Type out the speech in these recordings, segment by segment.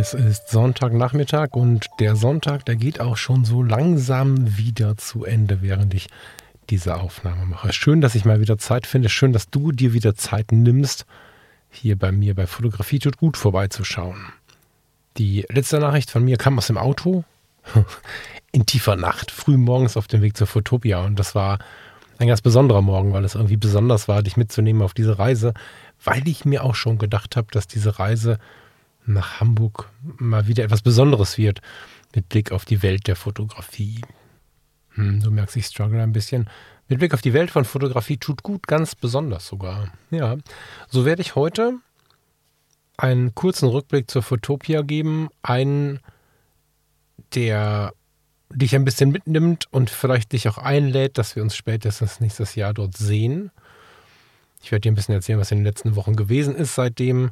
Es ist Sonntagnachmittag und der Sonntag, der geht auch schon so langsam wieder zu Ende, während ich diese Aufnahme mache. Schön, dass ich mal wieder Zeit finde. Schön, dass du dir wieder Zeit nimmst, hier bei mir bei Fotografie tut gut vorbeizuschauen. Die letzte Nachricht von mir kam aus dem Auto in tiefer Nacht, früh morgens auf dem Weg zur Fotopia. Und das war ein ganz besonderer Morgen, weil es irgendwie besonders war, dich mitzunehmen auf diese Reise, weil ich mir auch schon gedacht habe, dass diese Reise nach Hamburg mal wieder etwas Besonderes wird mit Blick auf die Welt der Fotografie. Hm, du merkst, ich struggle ein bisschen. Mit Blick auf die Welt von Fotografie tut gut, ganz besonders sogar. Ja, so werde ich heute einen kurzen Rückblick zur Fotopia geben. Einen, der dich ein bisschen mitnimmt und vielleicht dich auch einlädt, dass wir uns spätestens nächstes Jahr dort sehen. Ich werde dir ein bisschen erzählen, was in den letzten Wochen gewesen ist seitdem.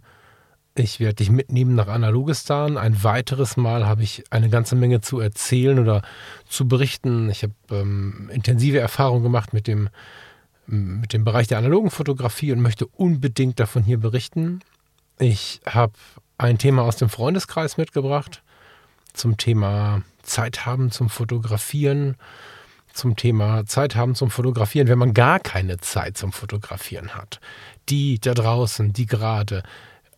Ich werde dich mitnehmen nach Analogistan. Ein weiteres Mal habe ich eine ganze Menge zu erzählen oder zu berichten. Ich habe ähm, intensive Erfahrungen gemacht mit dem, mit dem Bereich der analogen Fotografie und möchte unbedingt davon hier berichten. Ich habe ein Thema aus dem Freundeskreis mitgebracht zum Thema Zeit haben zum Fotografieren, zum Thema Zeit haben zum Fotografieren, wenn man gar keine Zeit zum Fotografieren hat. Die da draußen, die gerade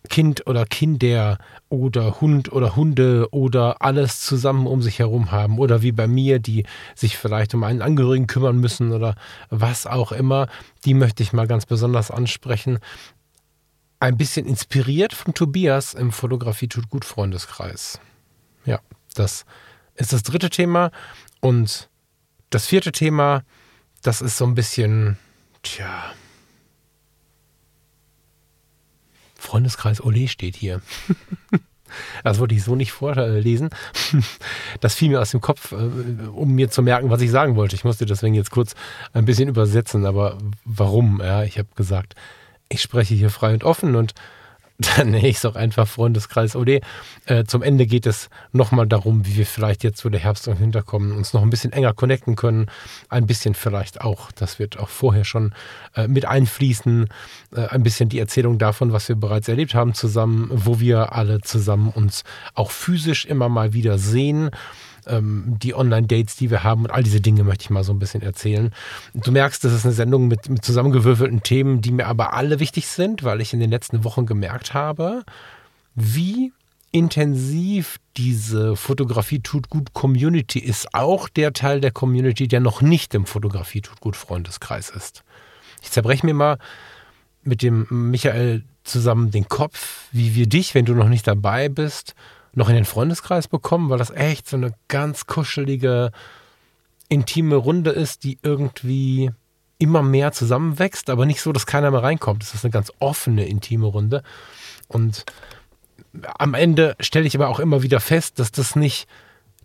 Kind oder Kinder oder Hund oder Hunde oder alles zusammen um sich herum haben oder wie bei mir, die sich vielleicht um einen Angehörigen kümmern müssen oder was auch immer, die möchte ich mal ganz besonders ansprechen. Ein bisschen inspiriert von Tobias im Fotografie tut gut Freundeskreis. Ja, das ist das dritte Thema und das vierte Thema, das ist so ein bisschen, tja, Freundeskreis Ole steht hier. Das wollte ich so nicht vorlesen. Das fiel mir aus dem Kopf, äh, um mir zu merken, was ich sagen wollte. Ich musste deswegen jetzt kurz ein bisschen übersetzen, aber warum? Ja, ich habe gesagt, ich spreche hier frei und offen und dann nenne ich es auch einfach Freundeskreis OD. Äh, zum Ende geht es nochmal darum, wie wir vielleicht jetzt, wo der Herbst im Hinterkommen, uns noch ein bisschen enger connecten können. Ein bisschen vielleicht auch, das wird auch vorher schon äh, mit einfließen, äh, ein bisschen die Erzählung davon, was wir bereits erlebt haben zusammen, wo wir alle zusammen uns auch physisch immer mal wieder sehen ähm, die Online-Dates, die wir haben und all diese Dinge möchte ich mal so ein bisschen erzählen. Du merkst, das ist eine Sendung mit, mit zusammengewürfelten Themen, die mir aber alle wichtig sind, weil ich in den letzten Wochen gemerkt habe, wie intensiv diese Fotografie tut gut Community ist, auch der Teil der Community, der noch nicht im Fotografie tut gut Freundeskreis ist. Ich zerbreche mir mal mit dem Michael zusammen den Kopf, wie wir dich, wenn du noch nicht dabei bist, noch in den Freundeskreis bekommen, weil das echt so eine ganz kuschelige, intime Runde ist, die irgendwie immer mehr zusammenwächst, aber nicht so, dass keiner mehr reinkommt. Es ist eine ganz offene, intime Runde. Und am Ende stelle ich aber auch immer wieder fest, dass das nicht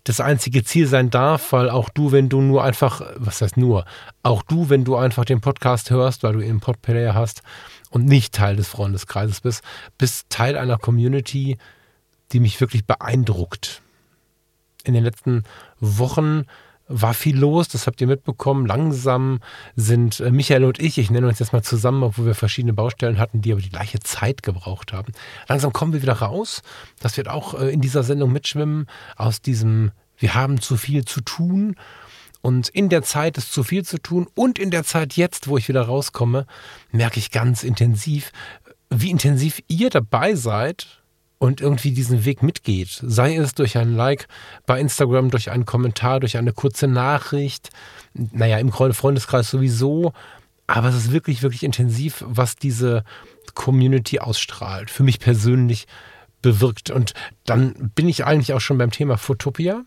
das einzige Ziel sein darf, weil auch du, wenn du nur einfach, was heißt nur, auch du, wenn du einfach den Podcast hörst, weil du im Podplayer hast und nicht Teil des Freundeskreises bist, bist Teil einer Community, die mich wirklich beeindruckt. In den letzten Wochen war viel los, das habt ihr mitbekommen. Langsam sind äh, Michael und ich, ich nenne uns jetzt mal zusammen, obwohl wir verschiedene Baustellen hatten, die aber die gleiche Zeit gebraucht haben. Langsam kommen wir wieder raus. Das wird auch äh, in dieser Sendung mitschwimmen aus diesem, wir haben zu viel zu tun. Und in der Zeit ist zu viel zu tun und in der Zeit jetzt, wo ich wieder rauskomme, merke ich ganz intensiv, wie intensiv ihr dabei seid und irgendwie diesen Weg mitgeht. Sei es durch ein Like bei Instagram, durch einen Kommentar, durch eine kurze Nachricht, naja, im Freundeskreis sowieso. Aber es ist wirklich, wirklich intensiv, was diese Community ausstrahlt. Für mich persönlich bewirkt. Und dann bin ich eigentlich auch schon beim Thema Fotopia.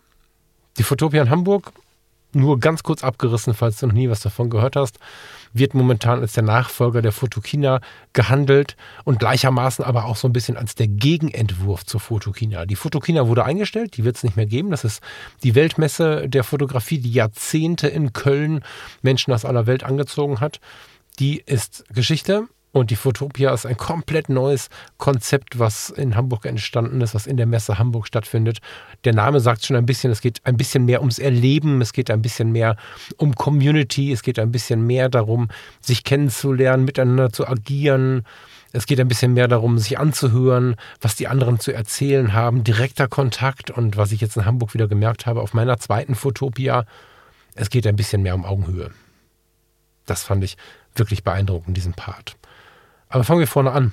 Die Fotopia in Hamburg nur ganz kurz abgerissen, falls du noch nie was davon gehört hast, wird momentan als der Nachfolger der Fotokina gehandelt und gleichermaßen aber auch so ein bisschen als der Gegenentwurf zur Fotokina. Die Fotokina wurde eingestellt, die wird es nicht mehr geben. Das ist die Weltmesse der Fotografie, die Jahrzehnte in Köln Menschen aus aller Welt angezogen hat. Die ist Geschichte und die Fotopia ist ein komplett neues Konzept, was in Hamburg entstanden ist, was in der Messe Hamburg stattfindet. Der Name sagt schon ein bisschen, es geht ein bisschen mehr ums Erleben, es geht ein bisschen mehr um Community, es geht ein bisschen mehr darum, sich kennenzulernen, miteinander zu agieren. Es geht ein bisschen mehr darum, sich anzuhören, was die anderen zu erzählen haben, direkter Kontakt und was ich jetzt in Hamburg wieder gemerkt habe auf meiner zweiten Fotopia, es geht ein bisschen mehr um Augenhöhe. Das fand ich wirklich beeindruckend, diesen Part. Aber fangen wir vorne an.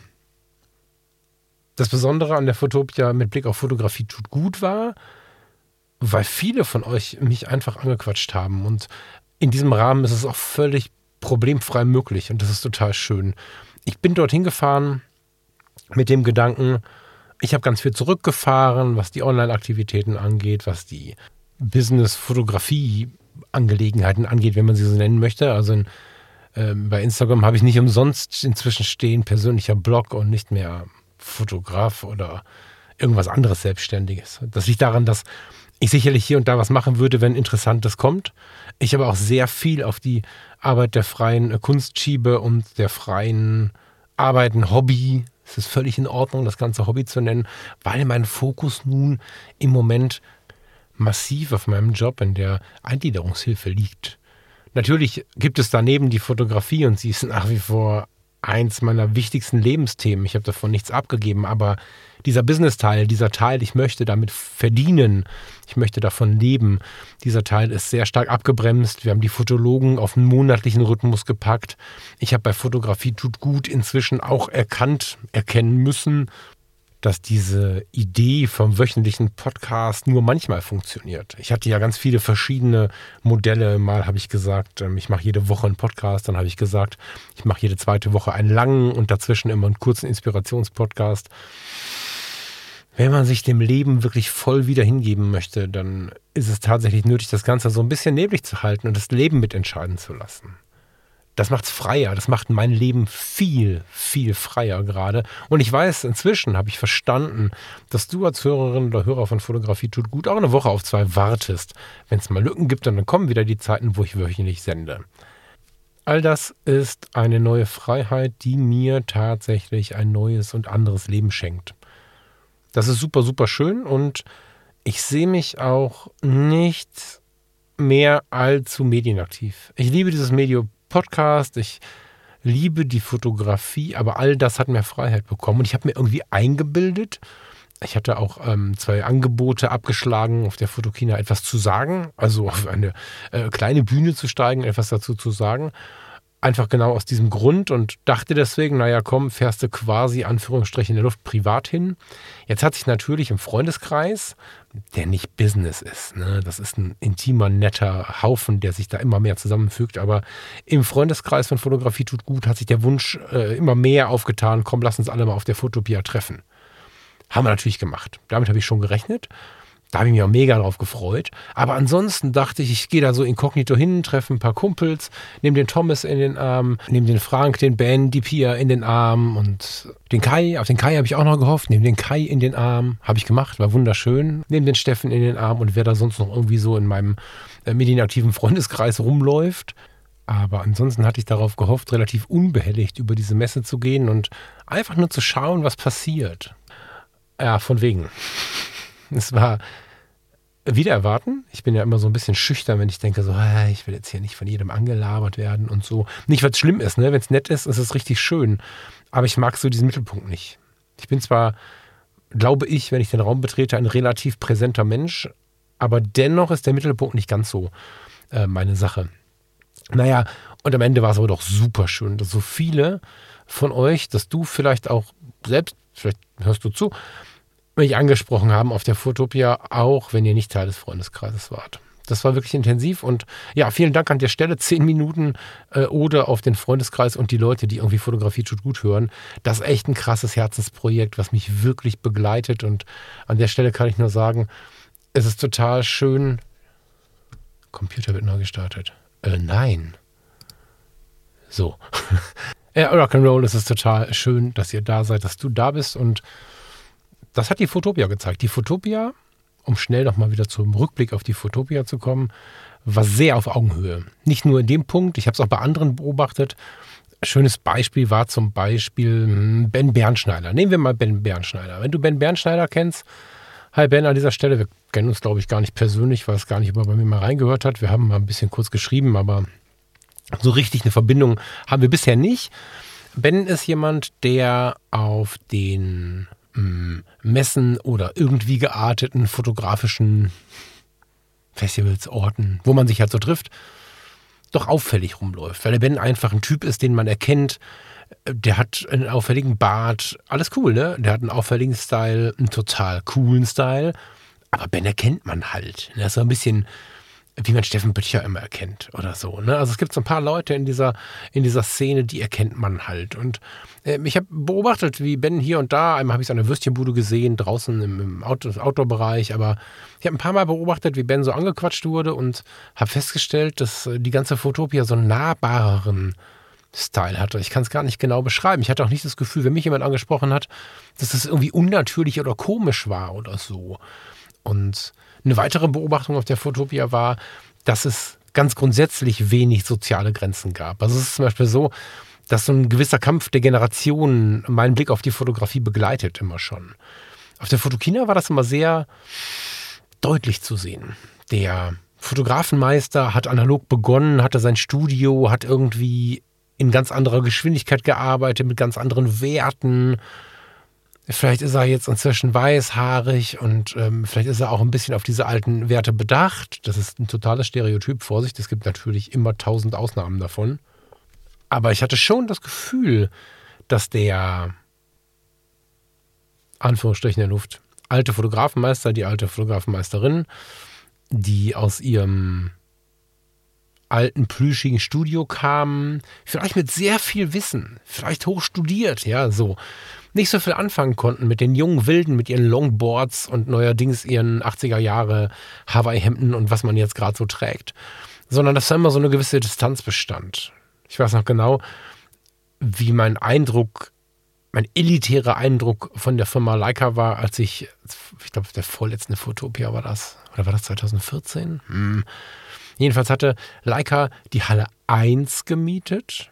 Das Besondere an der Fotopia mit Blick auf Fotografie tut gut war, weil viele von euch mich einfach angequatscht haben. Und in diesem Rahmen ist es auch völlig problemfrei möglich und das ist total schön. Ich bin dorthin gefahren mit dem Gedanken, ich habe ganz viel zurückgefahren, was die Online-Aktivitäten angeht, was die Business-Fotografie-Angelegenheiten angeht, wenn man sie so nennen möchte. Also in ähm, bei Instagram habe ich nicht umsonst inzwischen stehen persönlicher Blog und nicht mehr Fotograf oder irgendwas anderes Selbstständiges. Das liegt daran, dass ich sicherlich hier und da was machen würde, wenn Interessantes kommt. Ich aber auch sehr viel auf die Arbeit der freien Kunst schiebe und der freien Arbeiten, Hobby. Es ist völlig in Ordnung, das ganze Hobby zu nennen, weil mein Fokus nun im Moment massiv auf meinem Job in der Eingliederungshilfe liegt. Natürlich gibt es daneben die Fotografie und sie ist nach wie vor eins meiner wichtigsten Lebensthemen. Ich habe davon nichts abgegeben, aber dieser Business-Teil, dieser Teil, ich möchte damit verdienen, ich möchte davon leben, dieser Teil ist sehr stark abgebremst. Wir haben die Fotologen auf einen monatlichen Rhythmus gepackt. Ich habe bei Fotografie tut gut inzwischen auch erkannt, erkennen müssen, dass diese Idee vom wöchentlichen Podcast nur manchmal funktioniert. Ich hatte ja ganz viele verschiedene Modelle. Mal habe ich gesagt, ähm, ich mache jede Woche einen Podcast. Dann habe ich gesagt, ich mache jede zweite Woche einen langen und dazwischen immer einen kurzen Inspirationspodcast. Wenn man sich dem Leben wirklich voll wieder hingeben möchte, dann ist es tatsächlich nötig, das Ganze so ein bisschen neblig zu halten und das Leben mitentscheiden zu lassen das macht's freier. Das macht mein Leben viel, viel freier gerade. Und ich weiß, inzwischen habe ich verstanden, dass du als Hörerin oder Hörer von Fotografie tut gut auch eine Woche auf zwei wartest. Wenn es mal Lücken gibt, dann kommen wieder die Zeiten, wo ich wöchentlich sende. All das ist eine neue Freiheit, die mir tatsächlich ein neues und anderes Leben schenkt. Das ist super, super schön und ich sehe mich auch nicht mehr allzu medienaktiv. Ich liebe dieses Medium Podcast, ich liebe die Fotografie, aber all das hat mir Freiheit bekommen. Und ich habe mir irgendwie eingebildet, ich hatte auch ähm, zwei Angebote abgeschlagen, auf der Fotokina etwas zu sagen, also auf eine äh, kleine Bühne zu steigen, etwas dazu zu sagen. Einfach genau aus diesem Grund und dachte deswegen, naja, komm, fährst du quasi Anführungsstrichen in der Luft privat hin. Jetzt hat sich natürlich im Freundeskreis, der nicht Business ist, ne, das ist ein intimer, netter Haufen, der sich da immer mehr zusammenfügt, aber im Freundeskreis von Fotografie tut gut, hat sich der Wunsch äh, immer mehr aufgetan, komm, lass uns alle mal auf der Fotopia treffen. Haben wir natürlich gemacht. Damit habe ich schon gerechnet. Da habe ich mich auch mega drauf gefreut. Aber ansonsten dachte ich, ich gehe da so inkognito hin, treffe ein paar Kumpels, nehme den Thomas in den Arm, nehme den Frank, den Ben, die Pia in den Arm und den Kai. Auf den Kai habe ich auch noch gehofft. Nehme den Kai in den Arm. Habe ich gemacht, war wunderschön. Nehme den Steffen in den Arm und wer da sonst noch irgendwie so in meinem äh, medienaktiven Freundeskreis rumläuft. Aber ansonsten hatte ich darauf gehofft, relativ unbehelligt über diese Messe zu gehen und einfach nur zu schauen, was passiert. Ja, von wegen. Es war wieder erwarten. Ich bin ja immer so ein bisschen schüchtern, wenn ich denke, so, ich will jetzt hier nicht von jedem angelabert werden und so. Nicht, weil es schlimm ist, ne? Wenn es nett ist, ist es richtig schön. Aber ich mag so diesen Mittelpunkt nicht. Ich bin zwar, glaube ich, wenn ich den Raum betrete, ein relativ präsenter Mensch, aber dennoch ist der Mittelpunkt nicht ganz so äh, meine Sache. Naja, und am Ende war es aber doch super schön, dass so viele von euch, dass du vielleicht auch selbst, vielleicht hörst du zu, mich angesprochen haben auf der Fotopia, auch wenn ihr nicht Teil des Freundeskreises wart. Das war wirklich intensiv und ja, vielen Dank an der Stelle. Zehn Minuten äh, oder auf den Freundeskreis und die Leute, die irgendwie Fotografie tut gut hören. Das ist echt ein krasses Herzensprojekt, was mich wirklich begleitet und an der Stelle kann ich nur sagen, es ist total schön. Computer wird neu gestartet. Äh, nein. So. ja, Rock'n'Roll, es ist total schön, dass ihr da seid, dass du da bist. Und das hat die Fotopia gezeigt. Die Fotopia, um schnell nochmal wieder zum Rückblick auf die Fotopia zu kommen, war sehr auf Augenhöhe. Nicht nur in dem Punkt, ich habe es auch bei anderen beobachtet. Schönes Beispiel war zum Beispiel hm, Ben Bernschneider. Nehmen wir mal Ben Bernschneider. Wenn du Ben Bernschneider kennst, hi Ben an dieser Stelle, wir kennen uns glaube ich gar nicht persönlich, weil es gar nicht über bei mir mal reingehört hat. Wir haben mal ein bisschen kurz geschrieben, aber so richtig eine Verbindung haben wir bisher nicht. Ben ist jemand, der auf den Messen oder irgendwie gearteten fotografischen Festivals, Orten, wo man sich halt so trifft, doch auffällig rumläuft. Weil der Ben einfach ein Typ ist, den man erkennt. Der hat einen auffälligen Bart. Alles cool, ne? Der hat einen auffälligen Style, einen total coolen Style. Aber Ben erkennt man halt. Er ist so ein bisschen wie man Steffen Böttcher immer erkennt oder so. Ne? Also es gibt so ein paar Leute in dieser, in dieser Szene, die erkennt man halt. Und äh, ich habe beobachtet, wie Ben hier und da, einmal habe ich es an der Würstchenbude gesehen, draußen im, im Outdoor-Bereich, aber ich habe ein paar Mal beobachtet, wie Ben so angequatscht wurde und habe festgestellt, dass äh, die ganze Fotopia so einen nahbareren Style hatte. Ich kann es gar nicht genau beschreiben. Ich hatte auch nicht das Gefühl, wenn mich jemand angesprochen hat, dass das irgendwie unnatürlich oder komisch war oder so. Und eine weitere Beobachtung auf der Fotopia war, dass es ganz grundsätzlich wenig soziale Grenzen gab. Also es ist zum Beispiel so, dass so ein gewisser Kampf der Generationen meinen Blick auf die Fotografie begleitet immer schon. Auf der Fotokina war das immer sehr deutlich zu sehen. Der Fotografenmeister hat analog begonnen, hatte sein Studio, hat irgendwie in ganz anderer Geschwindigkeit gearbeitet, mit ganz anderen Werten, Vielleicht ist er jetzt inzwischen weißhaarig und ähm, vielleicht ist er auch ein bisschen auf diese alten Werte bedacht. Das ist ein totales Stereotyp. Vorsicht, es gibt natürlich immer tausend Ausnahmen davon. Aber ich hatte schon das Gefühl, dass der Anführungsstrichen der Luft alte Fotografenmeister, die alte Fotografenmeisterin, die aus ihrem alten plüschigen Studio kamen, vielleicht mit sehr viel Wissen, vielleicht hoch studiert, ja, so nicht so viel anfangen konnten mit den jungen Wilden, mit ihren Longboards und neuerdings ihren 80er Jahre Hawaii-Hemden und was man jetzt gerade so trägt. Sondern dass da immer so eine gewisse Distanz bestand. Ich weiß noch genau, wie mein Eindruck, mein elitärer Eindruck von der Firma Leica war, als ich, ich glaube, der vorletzte Fotopia war das. Oder war das 2014? Hm. Jedenfalls hatte Leica die Halle 1 gemietet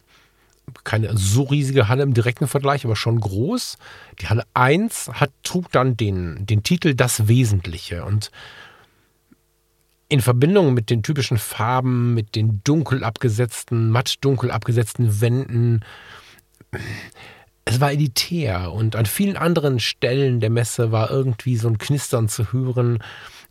keine so riesige Halle im direkten Vergleich, aber schon groß. Die Halle 1 hat, trug dann den, den Titel Das Wesentliche. Und in Verbindung mit den typischen Farben, mit den dunkel abgesetzten, matt dunkel abgesetzten Wänden, es war elitär. Und an vielen anderen Stellen der Messe war irgendwie so ein Knistern zu hören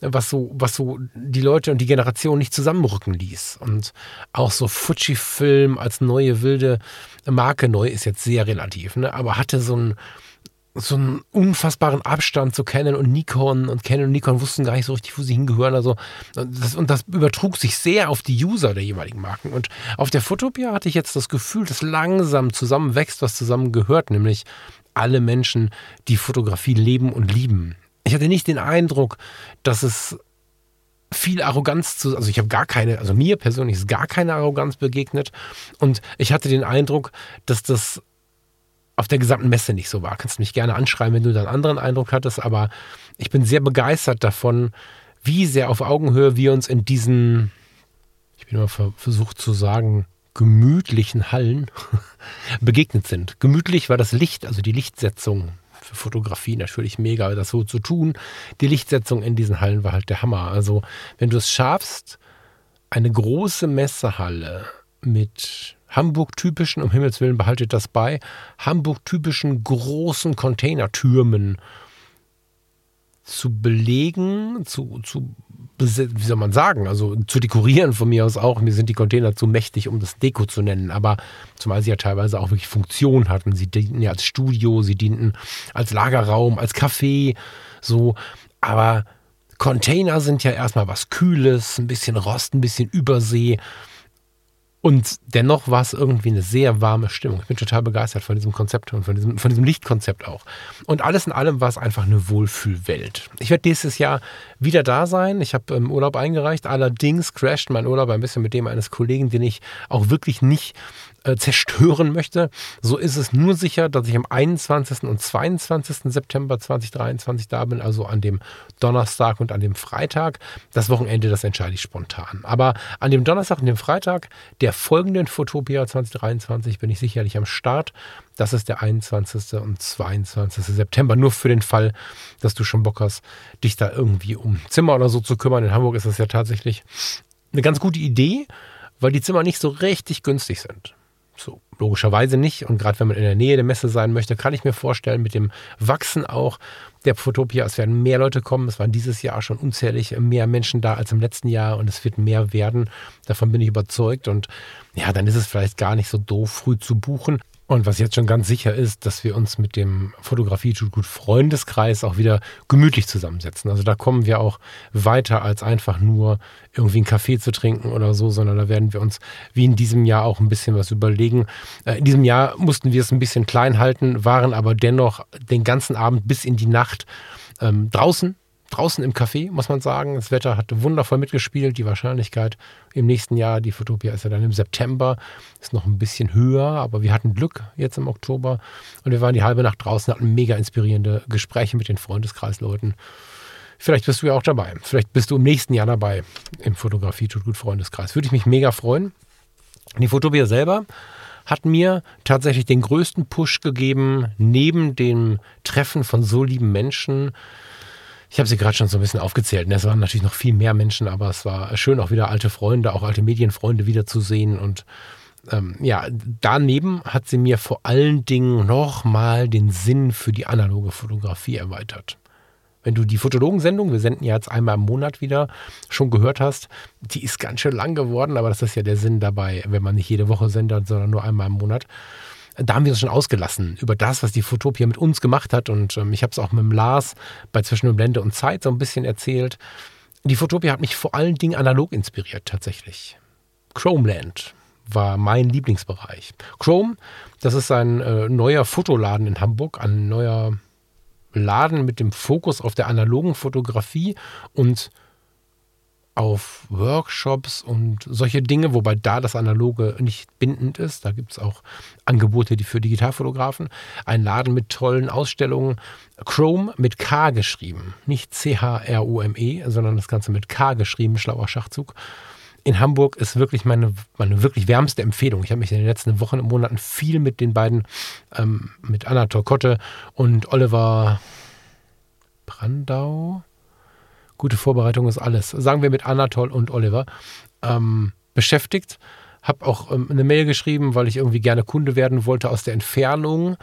was so, was so die Leute und die Generation nicht zusammenrücken ließ. Und auch so Fujifilm als neue wilde Marke, neu ist jetzt sehr relativ, ne? aber hatte so einen, so einen unfassbaren Abstand zu Canon und Nikon und Canon und Nikon wussten gar nicht so richtig, wo sie hingehören. Also das, und das übertrug sich sehr auf die User der jeweiligen Marken. Und auf der Fotopia hatte ich jetzt das Gefühl, dass langsam zusammenwächst, was zusammengehört, nämlich alle Menschen, die Fotografie leben und lieben ich hatte nicht den Eindruck, dass es viel Arroganz zu, also ich habe gar keine, also mir persönlich ist gar keine Arroganz begegnet und ich hatte den Eindruck, dass das auf der gesamten Messe nicht so war. Kannst mich gerne anschreiben, wenn du da einen anderen Eindruck hattest, aber ich bin sehr begeistert davon, wie sehr auf Augenhöhe wir uns in diesen, ich bin immer versucht zu sagen, gemütlichen Hallen begegnet sind. Gemütlich war das Licht, also die Lichtsetzung für Fotografie natürlich mega, das so zu tun. Die Lichtsetzung in diesen Hallen war halt der Hammer. Also, wenn du es schaffst, eine große Messehalle mit Hamburg-typischen, um Himmels Willen behaltet das bei, Hamburg-typischen großen Containertürmen zu belegen, zu, zu wie soll man sagen, also zu dekorieren von mir aus auch. Mir sind die Container zu mächtig, um das Deko zu nennen, aber zumal sie ja teilweise auch wirklich Funktion hatten. Sie dienten ja als Studio, sie dienten als Lagerraum, als Café, so. Aber Container sind ja erstmal was Kühles, ein bisschen Rost, ein bisschen Übersee. Und dennoch war es irgendwie eine sehr warme Stimmung. Ich bin total begeistert von diesem Konzept und von diesem, von diesem Lichtkonzept auch. Und alles in allem war es einfach eine Wohlfühlwelt. Ich werde dieses Jahr wieder da sein. Ich habe im Urlaub eingereicht. Allerdings crasht mein Urlaub ein bisschen mit dem eines Kollegen, den ich auch wirklich nicht äh, zerstören möchte, so ist es nur sicher, dass ich am 21. und 22. September 2023 da bin, also an dem Donnerstag und an dem Freitag. Das Wochenende, das entscheide ich spontan. Aber an dem Donnerstag und dem Freitag der folgenden Fotopia 2023 bin ich sicherlich am Start. Das ist der 21. und 22. September. Nur für den Fall, dass du schon Bock hast, dich da irgendwie um Zimmer oder so zu kümmern. In Hamburg ist das ja tatsächlich eine ganz gute Idee, weil die Zimmer nicht so richtig günstig sind. So, logischerweise nicht. Und gerade wenn man in der Nähe der Messe sein möchte, kann ich mir vorstellen, mit dem Wachsen auch der Fotopia, es werden mehr Leute kommen. Es waren dieses Jahr schon unzählig mehr Menschen da als im letzten Jahr und es wird mehr werden. Davon bin ich überzeugt. Und ja, dann ist es vielleicht gar nicht so doof, früh zu buchen. Und was jetzt schon ganz sicher ist, dass wir uns mit dem Fotografie tut gut Freundeskreis auch wieder gemütlich zusammensetzen. Also da kommen wir auch weiter als einfach nur irgendwie einen Kaffee zu trinken oder so, sondern da werden wir uns wie in diesem Jahr auch ein bisschen was überlegen. Äh, in diesem Jahr mussten wir es ein bisschen klein halten, waren aber dennoch den ganzen Abend bis in die Nacht ähm, draußen draußen im Café, muss man sagen. Das Wetter hat wundervoll mitgespielt. Die Wahrscheinlichkeit im nächsten Jahr, die Fotopia ist ja dann im September, ist noch ein bisschen höher, aber wir hatten Glück jetzt im Oktober und wir waren die halbe Nacht draußen, hatten mega inspirierende Gespräche mit den Freundeskreisleuten. Vielleicht bist du ja auch dabei. Vielleicht bist du im nächsten Jahr dabei im Fotografie tut gut Freundeskreis. Würde ich mich mega freuen. Die Fotopia selber hat mir tatsächlich den größten Push gegeben, neben dem Treffen von so lieben Menschen, ich habe sie gerade schon so ein bisschen aufgezählt. Ne? Es waren natürlich noch viel mehr Menschen, aber es war schön, auch wieder alte Freunde, auch alte Medienfreunde wiederzusehen. Und ähm, ja, daneben hat sie mir vor allen Dingen nochmal den Sinn für die analoge Fotografie erweitert. Wenn du die Fotologensendung, wir senden ja jetzt einmal im Monat wieder, schon gehört hast, die ist ganz schön lang geworden, aber das ist ja der Sinn dabei, wenn man nicht jede Woche sendet, sondern nur einmal im Monat da haben wir uns schon ausgelassen über das, was die Fotopia mit uns gemacht hat. Und ähm, ich habe es auch mit dem Lars bei Zwischen Blende und Zeit so ein bisschen erzählt. Die Fotopia hat mich vor allen Dingen analog inspiriert, tatsächlich. Chromeland war mein Lieblingsbereich. Chrome, das ist ein äh, neuer Fotoladen in Hamburg, ein neuer Laden mit dem Fokus auf der analogen Fotografie und auf Workshops und solche Dinge, wobei da das Analoge nicht bindend ist. Da gibt es auch Angebote die für Digitalfotografen. Ein Laden mit tollen Ausstellungen. Chrome mit K geschrieben. Nicht C-H-R-O-M-E, sondern das Ganze mit K geschrieben, schlauer Schachzug. In Hamburg ist wirklich meine, meine wirklich wärmste Empfehlung. Ich habe mich in den letzten Wochen und Monaten viel mit den beiden, ähm, mit Anna Torkotte und Oliver Brandau, gute Vorbereitung ist alles. Sagen wir mit Anatol und Oliver ähm, beschäftigt. Habe auch ähm, eine Mail geschrieben, weil ich irgendwie gerne Kunde werden wollte aus der Entfernung.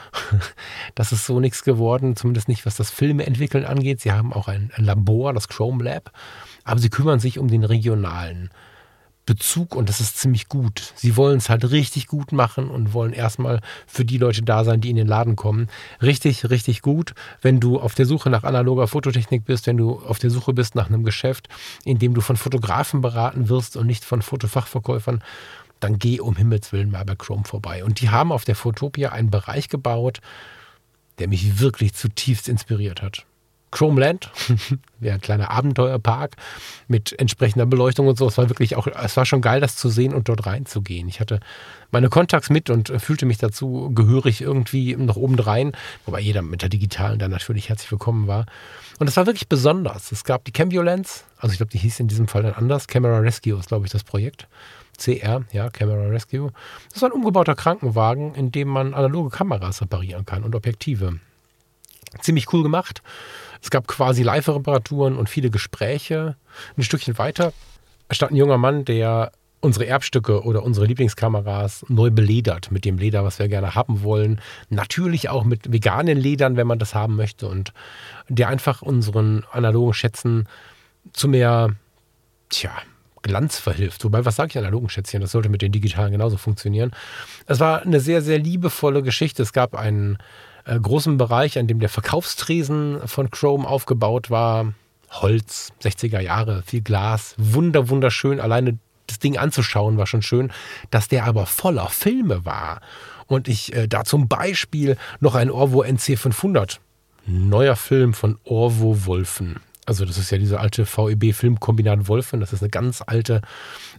das ist so nichts geworden, zumindest nicht, was das Filme entwickeln angeht. Sie haben auch ein, ein Labor, das Chrome Lab, aber sie kümmern sich um den regionalen Bezug und das ist ziemlich gut. Sie wollen es halt richtig gut machen und wollen erstmal für die Leute da sein, die in den Laden kommen. Richtig, richtig gut. Wenn du auf der Suche nach analoger Fototechnik bist, wenn du auf der Suche bist nach einem Geschäft, in dem du von Fotografen beraten wirst und nicht von Fotofachverkäufern, dann geh um Himmels Willen mal bei Chrome vorbei. Und die haben auf der Fotopia einen Bereich gebaut, der mich wirklich zutiefst inspiriert hat. Chromeland, ja, ein kleiner Abenteuerpark mit entsprechender Beleuchtung und so. Es war wirklich auch, es war schon geil, das zu sehen und dort reinzugehen. Ich hatte meine Kontakts mit und fühlte mich dazu gehörig irgendwie noch obendrein, wobei jeder mit der digitalen dann natürlich herzlich willkommen war. Und es war wirklich besonders. Es gab die Cambiolens, also ich glaube, die hieß in diesem Fall dann anders. Camera Rescue ist, glaube ich, das Projekt. CR, ja, Camera Rescue. Das war ein umgebauter Krankenwagen, in dem man analoge Kameras reparieren kann und Objektive. Ziemlich cool gemacht. Es gab quasi Live-Reparaturen und viele Gespräche. Ein Stückchen weiter stand ein junger Mann, der unsere Erbstücke oder unsere Lieblingskameras neu beledert mit dem Leder, was wir gerne haben wollen. Natürlich auch mit veganen Ledern, wenn man das haben möchte. Und der einfach unseren analogen Schätzen zu mehr, tja, Glanz verhilft. Wobei, was sage ich analogen Schätzchen? Das sollte mit den digitalen genauso funktionieren. Es war eine sehr, sehr liebevolle Geschichte. Es gab einen äh, großen Bereich, an dem der Verkaufstresen von Chrome aufgebaut war. Holz, 60er Jahre, viel Glas, wunder, wunderschön. Alleine das Ding anzuschauen war schon schön, dass der aber voller Filme war. Und ich äh, da zum Beispiel noch ein Orvo NC500, neuer Film von Orvo Wolfen. Also das ist ja diese alte VEB-Filmkombinat Wolfen. Das ist eine ganz alte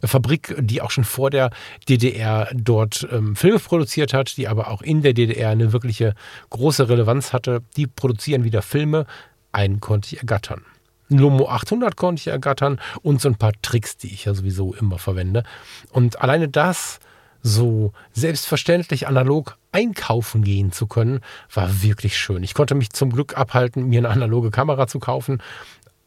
Fabrik, die auch schon vor der DDR dort ähm, Filme produziert hat, die aber auch in der DDR eine wirkliche große Relevanz hatte. Die produzieren wieder Filme. Einen konnte ich ergattern. Ein Lomo 800 konnte ich ergattern und so ein paar Tricks, die ich ja sowieso immer verwende. Und alleine das so selbstverständlich analog einkaufen gehen zu können, war wirklich schön. Ich konnte mich zum Glück abhalten, mir eine analoge Kamera zu kaufen,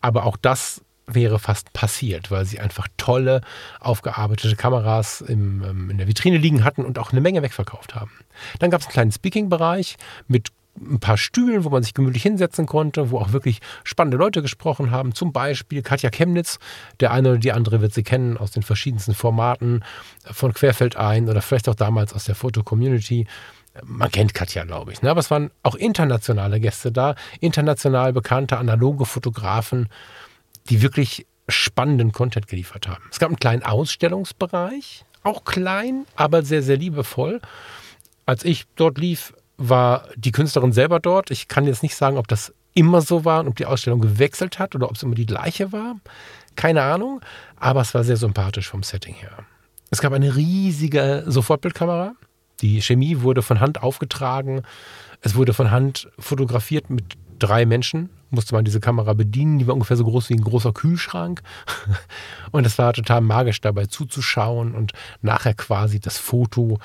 aber auch das wäre fast passiert, weil sie einfach tolle, aufgearbeitete Kameras im, ähm, in der Vitrine liegen hatten und auch eine Menge wegverkauft haben. Dann gab es einen kleinen Speaking-Bereich mit ein paar Stühlen, wo man sich gemütlich hinsetzen konnte, wo auch wirklich spannende Leute gesprochen haben. Zum Beispiel Katja Chemnitz. Der eine oder die andere wird sie kennen aus den verschiedensten Formaten von Querfeld ein oder vielleicht auch damals aus der Foto-Community. Man kennt Katja, glaube ich. Ne? Aber es waren auch internationale Gäste da, international bekannte analoge Fotografen, die wirklich spannenden Content geliefert haben. Es gab einen kleinen Ausstellungsbereich, auch klein, aber sehr, sehr liebevoll. Als ich dort lief, war die Künstlerin selber dort. Ich kann jetzt nicht sagen, ob das immer so war und ob die Ausstellung gewechselt hat oder ob es immer die gleiche war. Keine Ahnung, aber es war sehr sympathisch vom Setting her. Es gab eine riesige Sofortbildkamera. Die Chemie wurde von Hand aufgetragen. Es wurde von Hand fotografiert mit drei Menschen. Musste man diese Kamera bedienen. Die war ungefähr so groß wie ein großer Kühlschrank. Und es war total magisch dabei zuzuschauen und nachher quasi das Foto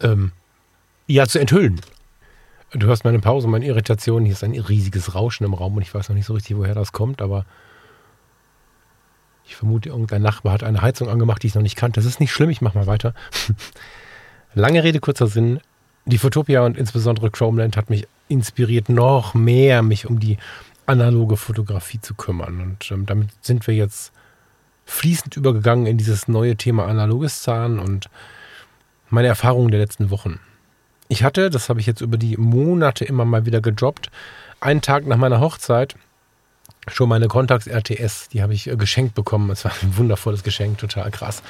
ähm, ja zu enthüllen. Du hörst meine Pause, meine Irritation. Hier ist ein riesiges Rauschen im Raum und ich weiß noch nicht so richtig, woher das kommt, aber ich vermute, irgendein Nachbar hat eine Heizung angemacht, die ich noch nicht kannte. Das ist nicht schlimm, ich mache mal weiter. Lange Rede, kurzer Sinn. Die Photopia und insbesondere Chromeland hat mich inspiriert, noch mehr mich um die analoge Fotografie zu kümmern. Und ähm, damit sind wir jetzt fließend übergegangen in dieses neue Thema analoges Zahn und meine Erfahrungen der letzten Wochen. Ich hatte, das habe ich jetzt über die Monate immer mal wieder gedroppt, einen Tag nach meiner Hochzeit schon meine Contax RTS, die habe ich äh, geschenkt bekommen. Es war ein wundervolles Geschenk, total krass.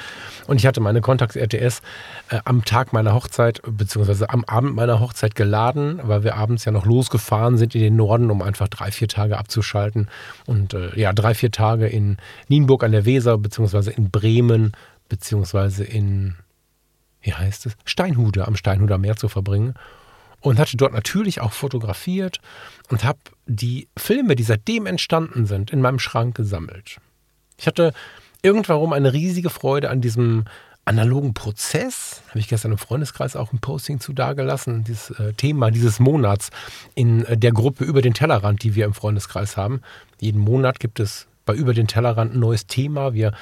Und ich hatte meine Contax RTS äh, am Tag meiner Hochzeit, beziehungsweise am Abend meiner Hochzeit geladen, weil wir abends ja noch losgefahren sind in den Norden, um einfach drei, vier Tage abzuschalten. Und äh, ja, drei, vier Tage in Nienburg an der Weser, beziehungsweise in Bremen, beziehungsweise in wie heißt es, Steinhude am Steinhuder Meer zu verbringen und hatte dort natürlich auch fotografiert und habe die Filme, die seitdem entstanden sind, in meinem Schrank gesammelt. Ich hatte irgendwann eine riesige Freude an diesem analogen Prozess. Habe ich gestern im Freundeskreis auch ein Posting zu dagelassen. Dieses äh, Thema dieses Monats in äh, der Gruppe über den Tellerrand, die wir im Freundeskreis haben. Jeden Monat gibt es bei über den Tellerrand ein neues Thema. Wir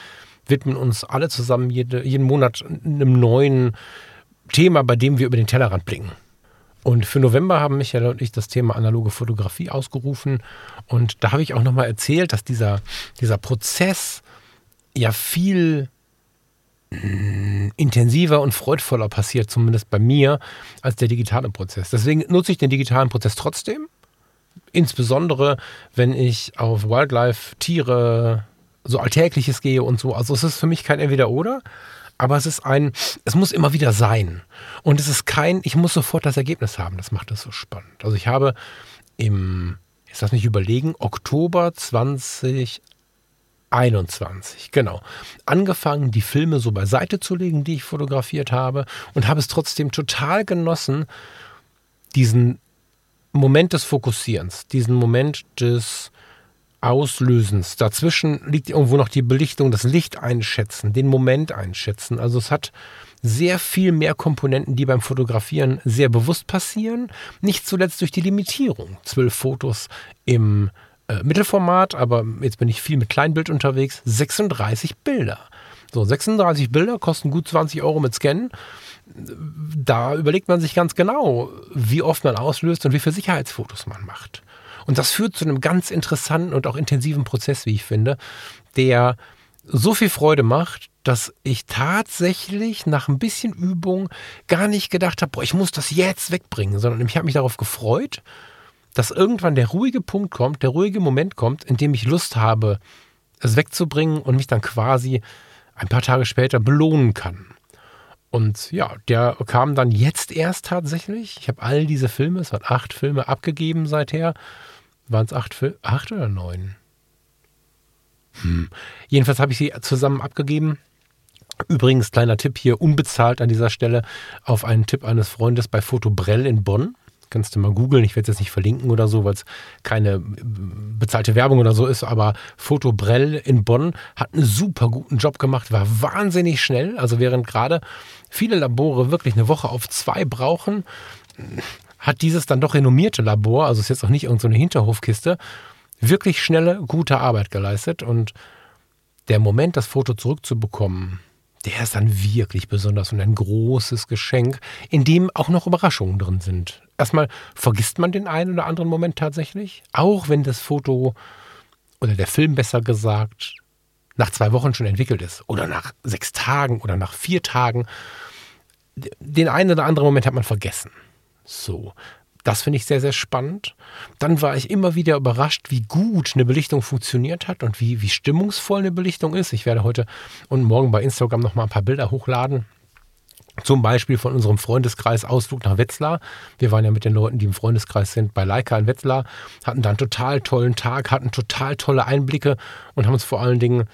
widmen uns alle zusammen jede, jeden Monat einem neuen Thema, bei dem wir über den Tellerrand blicken. Und für November haben Michael und ich das Thema analoge Fotografie ausgerufen. Und da habe ich auch nochmal erzählt, dass dieser, dieser Prozess ja viel mm, intensiver und freudvoller passiert, zumindest bei mir, als der digitale Prozess. Deswegen nutze ich den digitalen Prozess trotzdem. Insbesondere, wenn ich auf Wildlife, Tiere, so Alltägliches gehe und so. Also es ist für mich kein Entweder-Oder, aber es ist ein, es muss immer wieder sein. Und es ist kein, ich muss sofort das Ergebnis haben. Das macht es so spannend. Also ich habe im, jetzt lass mich überlegen, Oktober 2021, genau, angefangen, die Filme so beiseite zu legen, die ich fotografiert habe und habe es trotzdem total genossen, diesen Moment des Fokussierens, diesen Moment des Auslösens. Dazwischen liegt irgendwo noch die Belichtung, das Licht einschätzen, den Moment einschätzen. Also es hat sehr viel mehr Komponenten, die beim Fotografieren sehr bewusst passieren. Nicht zuletzt durch die Limitierung. Zwölf Fotos im äh, Mittelformat, aber jetzt bin ich viel mit Kleinbild unterwegs. 36 Bilder. So, 36 Bilder kosten gut 20 Euro mit Scannen. Da überlegt man sich ganz genau, wie oft man auslöst und wie viele Sicherheitsfotos man macht. Und das führt zu einem ganz interessanten und auch intensiven Prozess, wie ich finde, der so viel Freude macht, dass ich tatsächlich nach ein bisschen Übung gar nicht gedacht habe, boah, ich muss das jetzt wegbringen, sondern ich habe mich darauf gefreut, dass irgendwann der ruhige Punkt kommt, der ruhige Moment kommt, in dem ich Lust habe, es wegzubringen und mich dann quasi ein paar Tage später belohnen kann. Und ja, der kam dann jetzt erst tatsächlich. Ich habe all diese Filme, es waren acht Filme abgegeben seither. Waren es acht, acht oder neun? Hm. Jedenfalls habe ich sie zusammen abgegeben. Übrigens, kleiner Tipp hier, unbezahlt an dieser Stelle auf einen Tipp eines Freundes bei Fotobrell in Bonn. Kannst du mal googeln, ich werde es jetzt nicht verlinken oder so, weil es keine bezahlte Werbung oder so ist, aber Fotobrell in Bonn hat einen super guten Job gemacht, war wahnsinnig schnell. Also während gerade viele Labore wirklich eine Woche auf zwei brauchen, hat dieses dann doch renommierte Labor, also ist jetzt auch nicht irgendeine so Hinterhofkiste, wirklich schnelle, gute Arbeit geleistet. Und der Moment, das Foto zurückzubekommen, der ist dann wirklich besonders und ein großes Geschenk, in dem auch noch Überraschungen drin sind. Erstmal vergisst man den einen oder anderen Moment tatsächlich, auch wenn das Foto oder der Film besser gesagt nach zwei Wochen schon entwickelt ist oder nach sechs Tagen oder nach vier Tagen. Den einen oder anderen Moment hat man vergessen. So, das finde ich sehr, sehr spannend. Dann war ich immer wieder überrascht, wie gut eine Belichtung funktioniert hat und wie, wie stimmungsvoll eine Belichtung ist. Ich werde heute und morgen bei Instagram noch mal ein paar Bilder hochladen. Zum Beispiel von unserem Freundeskreis Ausflug nach Wetzlar. Wir waren ja mit den Leuten, die im Freundeskreis sind, bei Leica in Wetzlar, hatten da einen total tollen Tag, hatten total tolle Einblicke und haben uns vor allen Dingen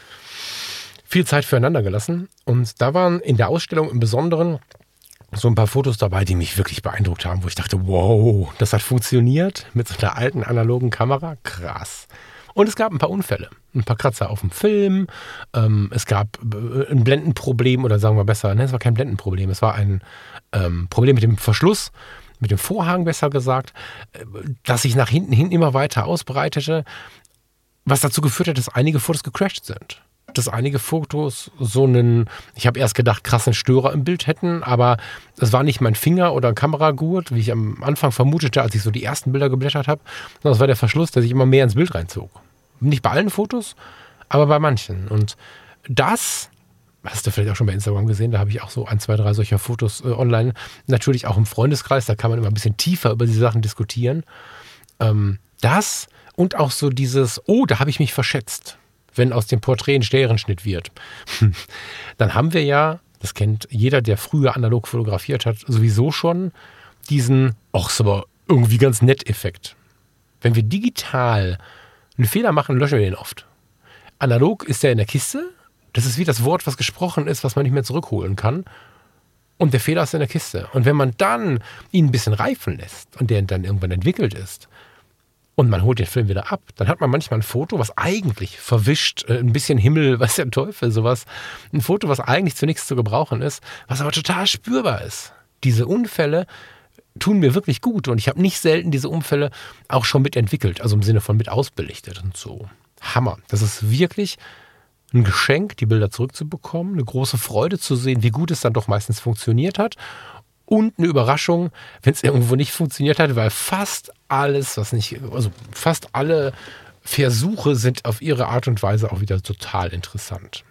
viel Zeit füreinander gelassen. Und da waren in der Ausstellung im Besonderen so ein paar Fotos dabei, die mich wirklich beeindruckt haben, wo ich dachte, wow, das hat funktioniert mit so einer alten analogen Kamera. Krass. Und es gab ein paar Unfälle, ein paar Kratzer auf dem Film. Ähm, es gab äh, ein Blendenproblem oder sagen wir besser, ne, es war kein Blendenproblem, es war ein ähm, Problem mit dem Verschluss, mit dem Vorhang besser gesagt, äh, das sich nach hinten hin immer weiter ausbreitete, was dazu geführt hat, dass einige Fotos gecrashed sind dass einige Fotos so einen, ich habe erst gedacht, krassen Störer im Bild hätten, aber es war nicht mein Finger oder ein Kameragurt, wie ich am Anfang vermutete, als ich so die ersten Bilder geblättert habe, sondern es war der Verschluss, der sich immer mehr ins Bild reinzog. Nicht bei allen Fotos, aber bei manchen. Und das hast du vielleicht auch schon bei Instagram gesehen, da habe ich auch so ein, zwei, drei solcher Fotos äh, online. Natürlich auch im Freundeskreis, da kann man immer ein bisschen tiefer über diese Sachen diskutieren. Ähm, das und auch so dieses, oh, da habe ich mich verschätzt wenn aus dem Porträt ein Stereoschnitt wird. Dann haben wir ja, das kennt jeder, der früher analog fotografiert hat, sowieso schon diesen, ach, ist aber irgendwie ganz nett Effekt. Wenn wir digital einen Fehler machen, löschen wir den oft. Analog ist der in der Kiste. Das ist wie das Wort, was gesprochen ist, was man nicht mehr zurückholen kann. Und der Fehler ist in der Kiste. Und wenn man dann ihn ein bisschen reifen lässt und der dann irgendwann entwickelt ist, und man holt den Film wieder ab, dann hat man manchmal ein Foto, was eigentlich verwischt, äh, ein bisschen Himmel, was der Teufel, sowas. Ein Foto, was eigentlich zu nichts zu gebrauchen ist, was aber total spürbar ist. Diese Unfälle tun mir wirklich gut und ich habe nicht selten diese Unfälle auch schon mitentwickelt, also im Sinne von mit ausbelichtet und so. Hammer. Das ist wirklich ein Geschenk, die Bilder zurückzubekommen, eine große Freude zu sehen, wie gut es dann doch meistens funktioniert hat und eine Überraschung, wenn es irgendwo nicht funktioniert hat, weil fast alles, was nicht, also fast alle Versuche sind auf ihre Art und Weise auch wieder total interessant.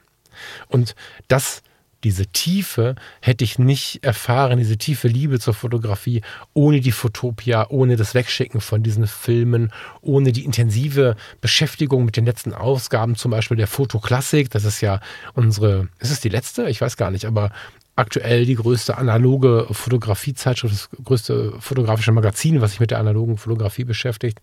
Und das, diese Tiefe hätte ich nicht erfahren, diese tiefe Liebe zur Fotografie, ohne die Fotopia, ohne das Wegschicken von diesen Filmen, ohne die intensive Beschäftigung mit den letzten Ausgaben, zum Beispiel der Fotoklassik. Das ist ja unsere, ist es die letzte? Ich weiß gar nicht, aber aktuell die größte analoge Fotografiezeitschrift, das größte fotografische Magazin, was sich mit der analogen Fotografie beschäftigt.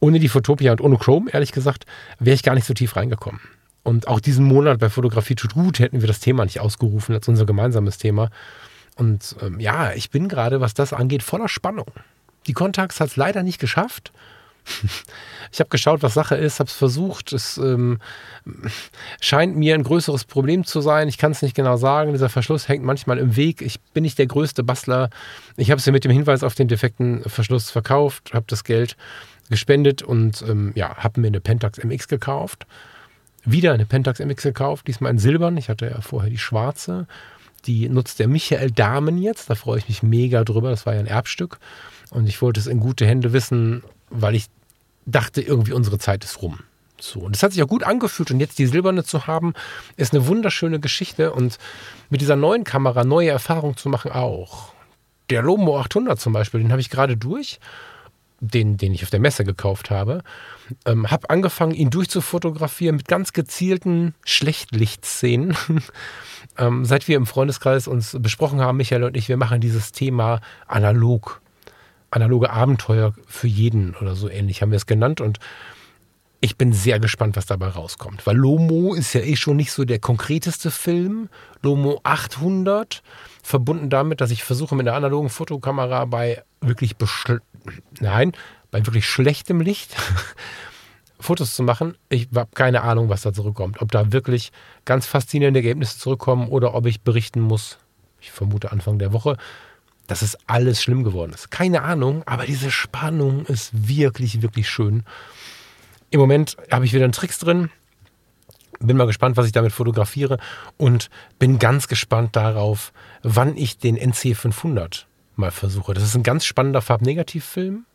Ohne die Fotopia und ohne Chrome, ehrlich gesagt, wäre ich gar nicht so tief reingekommen. Und auch diesen Monat bei Fotografie tut gut hätten wir das Thema nicht ausgerufen als unser gemeinsames Thema. Und ähm, ja, ich bin gerade, was das angeht, voller Spannung. Die Kontax hat es leider nicht geschafft. Ich habe geschaut, was Sache ist, habe es versucht. Es ähm, scheint mir ein größeres Problem zu sein. Ich kann es nicht genau sagen. Dieser Verschluss hängt manchmal im Weg. Ich bin nicht der größte Bastler. Ich habe es ja mit dem Hinweis auf den defekten Verschluss verkauft, habe das Geld gespendet und ähm, ja, habe mir eine Pentax MX gekauft. Wieder eine Pentax MX gekauft, diesmal in Silbern. Ich hatte ja vorher die schwarze. Die nutzt der Michael Dahmen jetzt. Da freue ich mich mega drüber. Das war ja ein Erbstück. Und ich wollte es in gute Hände wissen, weil ich dachte irgendwie, unsere Zeit ist rum. So, und das hat sich auch gut angefühlt und jetzt die silberne zu haben, ist eine wunderschöne Geschichte und mit dieser neuen Kamera neue Erfahrungen zu machen auch. Der Lomo 800 zum Beispiel, den habe ich gerade durch. den, den ich auf der Messe gekauft habe. Ähm, habe angefangen, ihn durchzufotografieren mit ganz gezielten Schlechtlichtszenen. ähm, seit wir im Freundeskreis uns besprochen haben, Michael und ich, wir machen dieses Thema analog. Analoge Abenteuer für jeden oder so ähnlich haben wir es genannt. Und ich bin sehr gespannt, was dabei rauskommt. Weil Lomo ist ja eh schon nicht so der konkreteste Film. Lomo 800, verbunden damit, dass ich versuche mit einer analogen Fotokamera bei wirklich nein, bei wirklich schlechtem Licht Fotos zu machen. Ich habe keine Ahnung, was da zurückkommt. Ob da wirklich ganz faszinierende Ergebnisse zurückkommen oder ob ich berichten muss, ich vermute Anfang der Woche, dass es alles schlimm geworden ist. Keine Ahnung, aber diese Spannung ist wirklich, wirklich schön. Im Moment habe ich wieder einen Tricks drin. Bin mal gespannt, was ich damit fotografiere und bin ganz gespannt darauf, wann ich den NC500 mal versuche. Das ist ein ganz spannender Farbnegativfilm.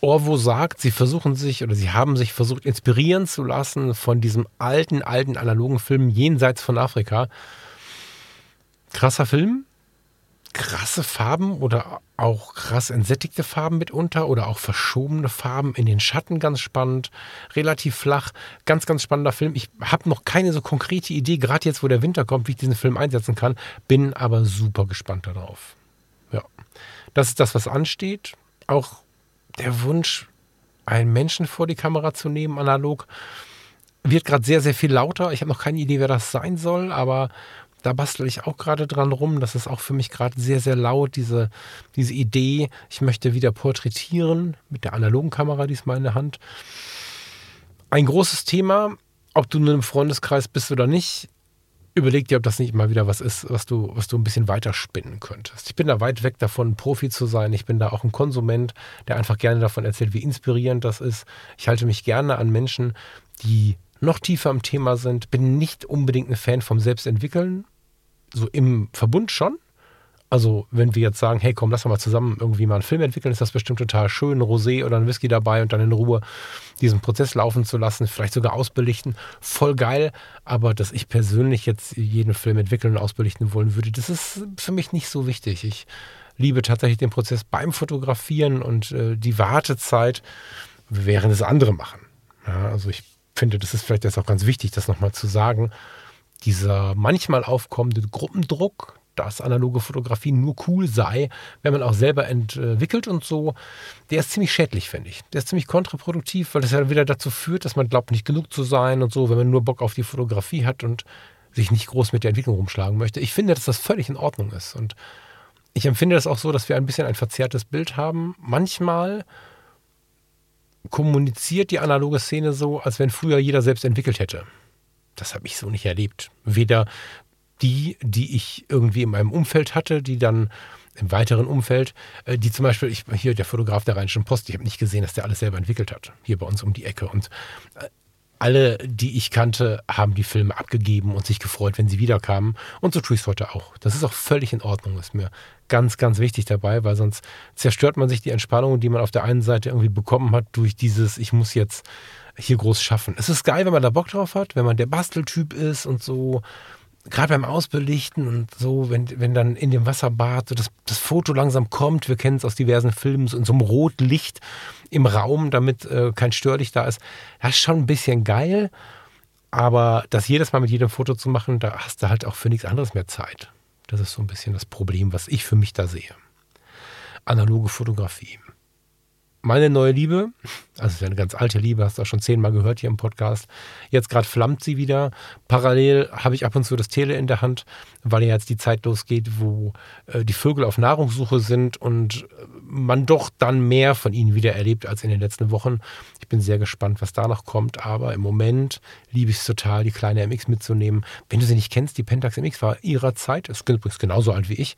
Orvo sagt, sie versuchen sich oder sie haben sich versucht inspirieren zu lassen von diesem alten, alten analogen Film jenseits von Afrika. Krasser Film, krasse Farben oder auch krass entsättigte Farben mitunter oder auch verschobene Farben in den Schatten ganz spannend, relativ flach, ganz, ganz spannender Film. Ich habe noch keine so konkrete Idee, gerade jetzt, wo der Winter kommt, wie ich diesen Film einsetzen kann, bin aber super gespannt darauf. Ja, das ist das, was ansteht. Auch der Wunsch, einen Menschen vor die Kamera zu nehmen, analog, wird gerade sehr, sehr viel lauter. Ich habe noch keine Idee, wer das sein soll, aber da bastel ich auch gerade dran rum. Das ist auch für mich gerade sehr, sehr laut, diese, diese Idee. Ich möchte wieder porträtieren mit der analogen Kamera diesmal in der Hand. Ein großes Thema, ob du in einem Freundeskreis bist oder nicht, überleg dir, ob das nicht mal wieder was ist, was du, was du ein bisschen weiter spinnen könntest. Ich bin da weit weg davon, Profi zu sein. Ich bin da auch ein Konsument, der einfach gerne davon erzählt, wie inspirierend das ist. Ich halte mich gerne an Menschen, die noch tiefer im Thema sind. Bin nicht unbedingt ein Fan vom Selbstentwickeln. So im Verbund schon. Also, wenn wir jetzt sagen, hey, komm, lass mal zusammen irgendwie mal einen Film entwickeln, ist das bestimmt total schön, Rosé oder ein Whisky dabei und dann in Ruhe diesen Prozess laufen zu lassen, vielleicht sogar ausbelichten. Voll geil. Aber dass ich persönlich jetzt jeden Film entwickeln und ausbelichten wollen würde, das ist für mich nicht so wichtig. Ich liebe tatsächlich den Prozess beim Fotografieren und äh, die Wartezeit, während es andere machen. Ja, also ich finde, das ist vielleicht jetzt auch ganz wichtig, das nochmal zu sagen. Dieser manchmal aufkommende Gruppendruck, dass analoge Fotografie nur cool sei, wenn man auch selber entwickelt und so, der ist ziemlich schädlich, finde ich. Der ist ziemlich kontraproduktiv, weil das ja wieder dazu führt, dass man glaubt, nicht genug zu sein und so, wenn man nur Bock auf die Fotografie hat und sich nicht groß mit der Entwicklung rumschlagen möchte. Ich finde, dass das völlig in Ordnung ist. Und ich empfinde das auch so, dass wir ein bisschen ein verzerrtes Bild haben. Manchmal kommuniziert die analoge Szene so, als wenn früher jeder selbst entwickelt hätte. Das habe ich so nicht erlebt. Weder die, die ich irgendwie in meinem Umfeld hatte, die dann im weiteren Umfeld, äh, die zum Beispiel, ich, hier der Fotograf der Rheinischen Post, ich habe nicht gesehen, dass der alles selber entwickelt hat, hier bei uns um die Ecke. Und äh, alle, die ich kannte, haben die Filme abgegeben und sich gefreut, wenn sie wiederkamen. Und so tue ich es heute auch. Das ist auch völlig in Ordnung. Ist mir ganz, ganz wichtig dabei, weil sonst zerstört man sich die Entspannung, die man auf der einen Seite irgendwie bekommen hat, durch dieses, ich muss jetzt hier groß schaffen. Es ist geil, wenn man da Bock drauf hat, wenn man der Basteltyp ist und so. Gerade beim Ausbelichten und so, wenn, wenn dann in dem Wasserbad so das, das Foto langsam kommt, wir kennen es aus diversen Filmen, so in so einem Rotlicht im Raum, damit äh, kein Störlicht da ist, das ist schon ein bisschen geil. Aber das jedes Mal mit jedem Foto zu machen, da hast du halt auch für nichts anderes mehr Zeit. Das ist so ein bisschen das Problem, was ich für mich da sehe. Analoge Fotografie. Meine neue Liebe, also ist eine ganz alte Liebe, hast du auch schon zehnmal gehört hier im Podcast. Jetzt gerade flammt sie wieder. Parallel habe ich ab und zu das Tele in der Hand, weil ja jetzt die Zeit losgeht, wo äh, die Vögel auf Nahrungssuche sind und man doch dann mehr von ihnen wieder erlebt als in den letzten Wochen. Ich bin sehr gespannt, was da noch kommt, aber im Moment liebe ich es total, die kleine MX mitzunehmen. Wenn du sie nicht kennst, die Pentax MX war ihrer Zeit, ist übrigens genauso alt wie ich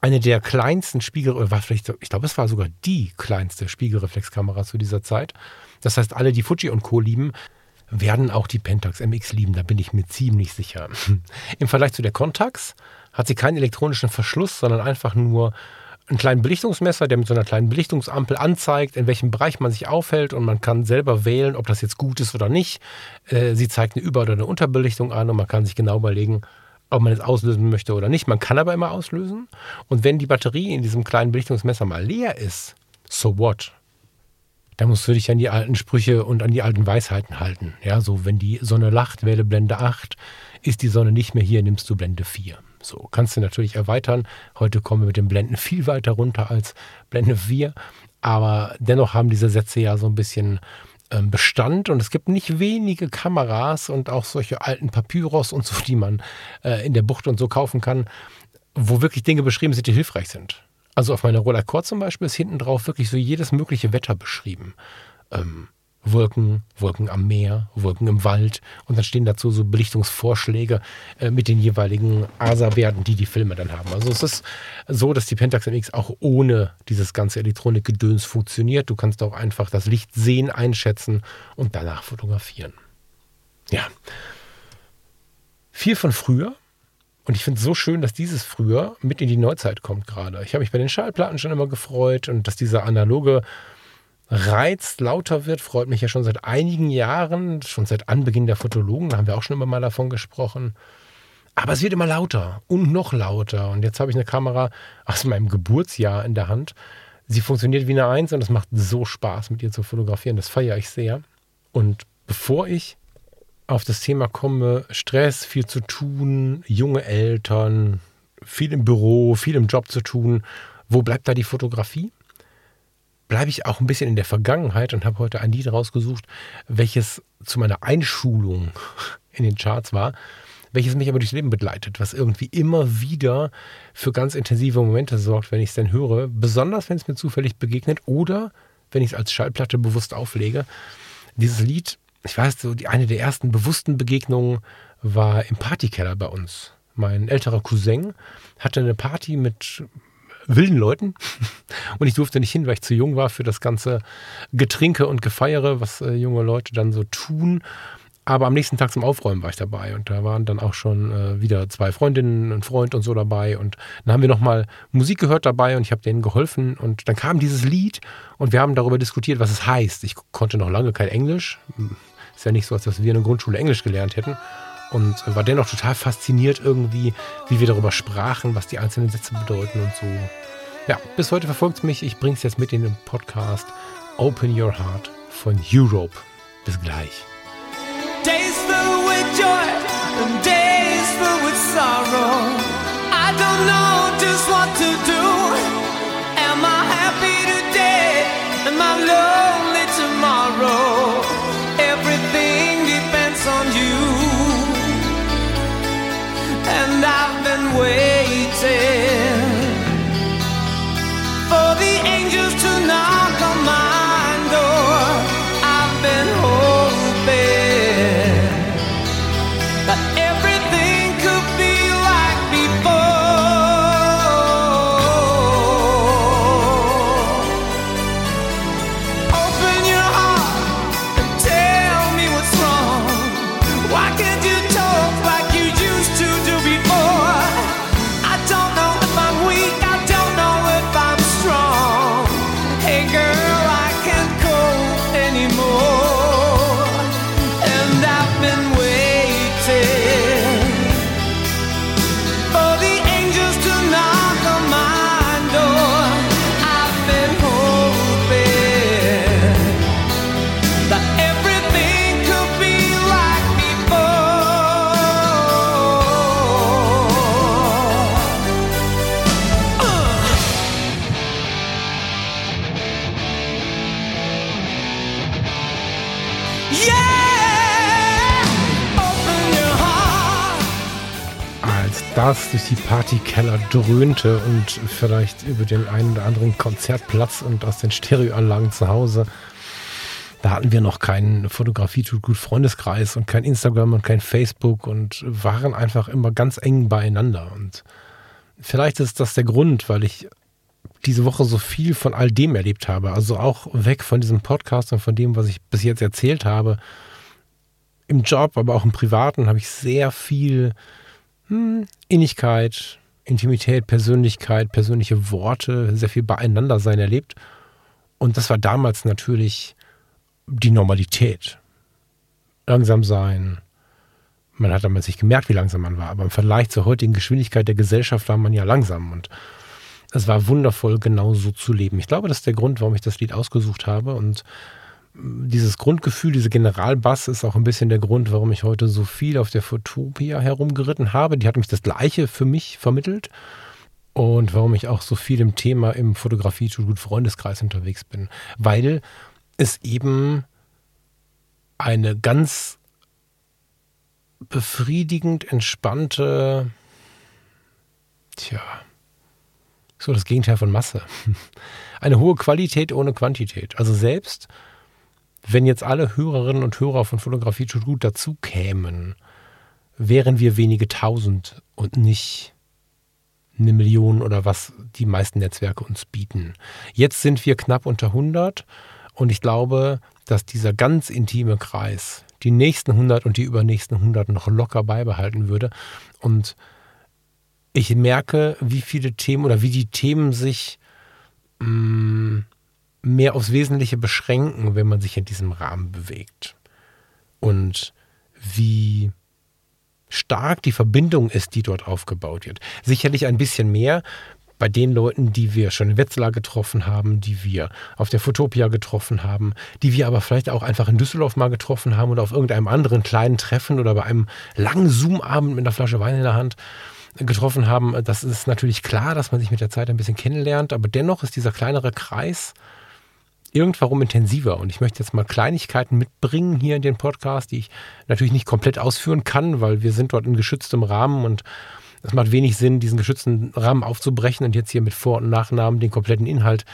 eine der kleinsten Spiegel, war vielleicht, ich glaube, es war sogar die kleinste Spiegelreflexkamera zu dieser Zeit. Das heißt, alle, die Fuji und Co. lieben, werden auch die Pentax MX lieben, da bin ich mir ziemlich sicher. Im Vergleich zu der Contax hat sie keinen elektronischen Verschluss, sondern einfach nur einen kleinen Belichtungsmesser, der mit so einer kleinen Belichtungsampel anzeigt, in welchem Bereich man sich aufhält und man kann selber wählen, ob das jetzt gut ist oder nicht. Äh, sie zeigt eine Über- oder eine Unterbelichtung an und man kann sich genau überlegen, ob man es auslösen möchte oder nicht. Man kann aber immer auslösen. Und wenn die Batterie in diesem kleinen Belichtungsmesser mal leer ist, so what? Da musst du dich an die alten Sprüche und an die alten Weisheiten halten. Ja, so wenn die Sonne lacht, wähle Blende 8, ist die Sonne nicht mehr hier, nimmst du Blende 4. So, kannst du natürlich erweitern. Heute kommen wir mit den Blenden viel weiter runter als Blende 4. Aber dennoch haben diese Sätze ja so ein bisschen Bestand und es gibt nicht wenige Kameras und auch solche alten Papyrus und so, die man äh, in der Bucht und so kaufen kann, wo wirklich Dinge beschrieben sind, die hilfreich sind. Also auf meiner Roller Core zum Beispiel ist hinten drauf wirklich so jedes mögliche Wetter beschrieben. Ähm, Wolken, Wolken am Meer, Wolken im Wald und dann stehen dazu so Belichtungsvorschläge äh, mit den jeweiligen ASA-Werten, die die Filme dann haben. Also es ist so, dass die Pentax MX auch ohne dieses ganze Elektronikgedöns funktioniert. Du kannst auch einfach das Licht sehen, einschätzen und danach fotografieren. Ja. Viel von früher. Und ich finde es so schön, dass dieses früher mit in die Neuzeit kommt gerade. Ich habe mich bei den Schallplatten schon immer gefreut und dass dieser analoge Reiz lauter wird, freut mich ja schon seit einigen Jahren, schon seit Anbeginn der Fotologen, da haben wir auch schon immer mal davon gesprochen. Aber es wird immer lauter und noch lauter. Und jetzt habe ich eine Kamera aus meinem Geburtsjahr in der Hand. Sie funktioniert wie eine Eins und es macht so Spaß, mit ihr zu fotografieren. Das feiere ich sehr. Und bevor ich auf das Thema komme, Stress, viel zu tun, junge Eltern, viel im Büro, viel im Job zu tun, wo bleibt da die Fotografie? Bleibe ich auch ein bisschen in der Vergangenheit und habe heute ein Lied rausgesucht, welches zu meiner Einschulung in den Charts war, welches mich aber durchs Leben begleitet, was irgendwie immer wieder für ganz intensive Momente sorgt, wenn ich es denn höre, besonders wenn es mir zufällig begegnet oder wenn ich es als Schallplatte bewusst auflege. Dieses Lied, ich weiß, so die, eine der ersten bewussten Begegnungen war im Partykeller bei uns. Mein älterer Cousin hatte eine Party mit wilden Leuten. Und ich durfte nicht hin, weil ich zu jung war für das ganze Getrinke und Gefeiere, was äh, junge Leute dann so tun. Aber am nächsten Tag zum Aufräumen war ich dabei und da waren dann auch schon äh, wieder zwei Freundinnen, ein Freund und so dabei und dann haben wir nochmal Musik gehört dabei und ich habe denen geholfen und dann kam dieses Lied und wir haben darüber diskutiert, was es heißt. Ich konnte noch lange kein Englisch. Ist ja nicht so, als dass wir in der Grundschule Englisch gelernt hätten und war dennoch total fasziniert irgendwie, wie wir darüber sprachen, was die einzelnen Sätze bedeuten und so. Ja, bis heute verfolgt es mich. Ich bringe es jetzt mit in den Podcast Open Your Heart von Europe. Bis gleich. Days filled with joy and days filled with sorrow. I don't know just what to do. away. Das durch die Partykeller dröhnte und vielleicht über den einen oder anderen Konzertplatz und aus den Stereoanlagen zu Hause, da hatten wir noch keinen Fotografie tut gut Freundeskreis und kein Instagram und kein Facebook und waren einfach immer ganz eng beieinander. Und vielleicht ist das der Grund, weil ich diese Woche so viel von all dem erlebt habe. Also auch weg von diesem Podcast und von dem, was ich bis jetzt erzählt habe. Im Job, aber auch im Privaten habe ich sehr viel hm, Innigkeit, Intimität, Persönlichkeit, persönliche Worte, sehr viel Beieinandersein erlebt. Und das war damals natürlich die Normalität. Langsam sein. Man hat damals nicht gemerkt, wie langsam man war, aber im Vergleich zur heutigen Geschwindigkeit der Gesellschaft war man ja langsam. Und es war wundervoll, genau so zu leben. Ich glaube, das ist der Grund, warum ich das Lied ausgesucht habe. Und dieses Grundgefühl, diese Generalbass ist auch ein bisschen der Grund, warum ich heute so viel auf der Fotopia herumgeritten habe. Die hat mich das Gleiche für mich vermittelt und warum ich auch so viel im Thema im Fotografie zu gut Freundeskreis unterwegs bin, weil es eben eine ganz befriedigend entspannte, tja, so das Gegenteil von Masse. Eine hohe Qualität ohne Quantität. Also selbst wenn jetzt alle Hörerinnen und Hörer von Fotografie to gut dazu kämen, wären wir wenige tausend und nicht eine Million oder was die meisten Netzwerke uns bieten. Jetzt sind wir knapp unter 100 und ich glaube, dass dieser ganz intime Kreis die nächsten 100 und die übernächsten 100 noch locker beibehalten würde. Und ich merke, wie viele Themen oder wie die Themen sich mh, mm, mehr aufs Wesentliche beschränken, wenn man sich in diesem Rahmen bewegt. Und wie stark die Verbindung ist, die dort aufgebaut wird. Sicherlich ein bisschen mehr bei den Leuten, die wir schon in Wetzlar getroffen haben, die wir auf der Fotopia getroffen haben, die wir aber vielleicht auch einfach in Düsseldorf mal getroffen haben oder auf irgendeinem anderen kleinen Treffen oder bei einem langen Zoom-Abend mit einer Flasche Wein in der Hand getroffen haben. Das ist natürlich klar, dass man sich mit der Zeit ein bisschen kennenlernt, aber dennoch ist dieser kleinere Kreis irgendwann intensiver. Und ich möchte jetzt mal Kleinigkeiten mitbringen hier in den Podcast, die ich natürlich nicht komplett ausführen kann, weil wir sind dort in geschütztem Rahmen und es macht wenig Sinn, diesen geschützten Rahmen aufzubrechen und jetzt hier mit Vor- und Nachnamen den kompletten Inhalt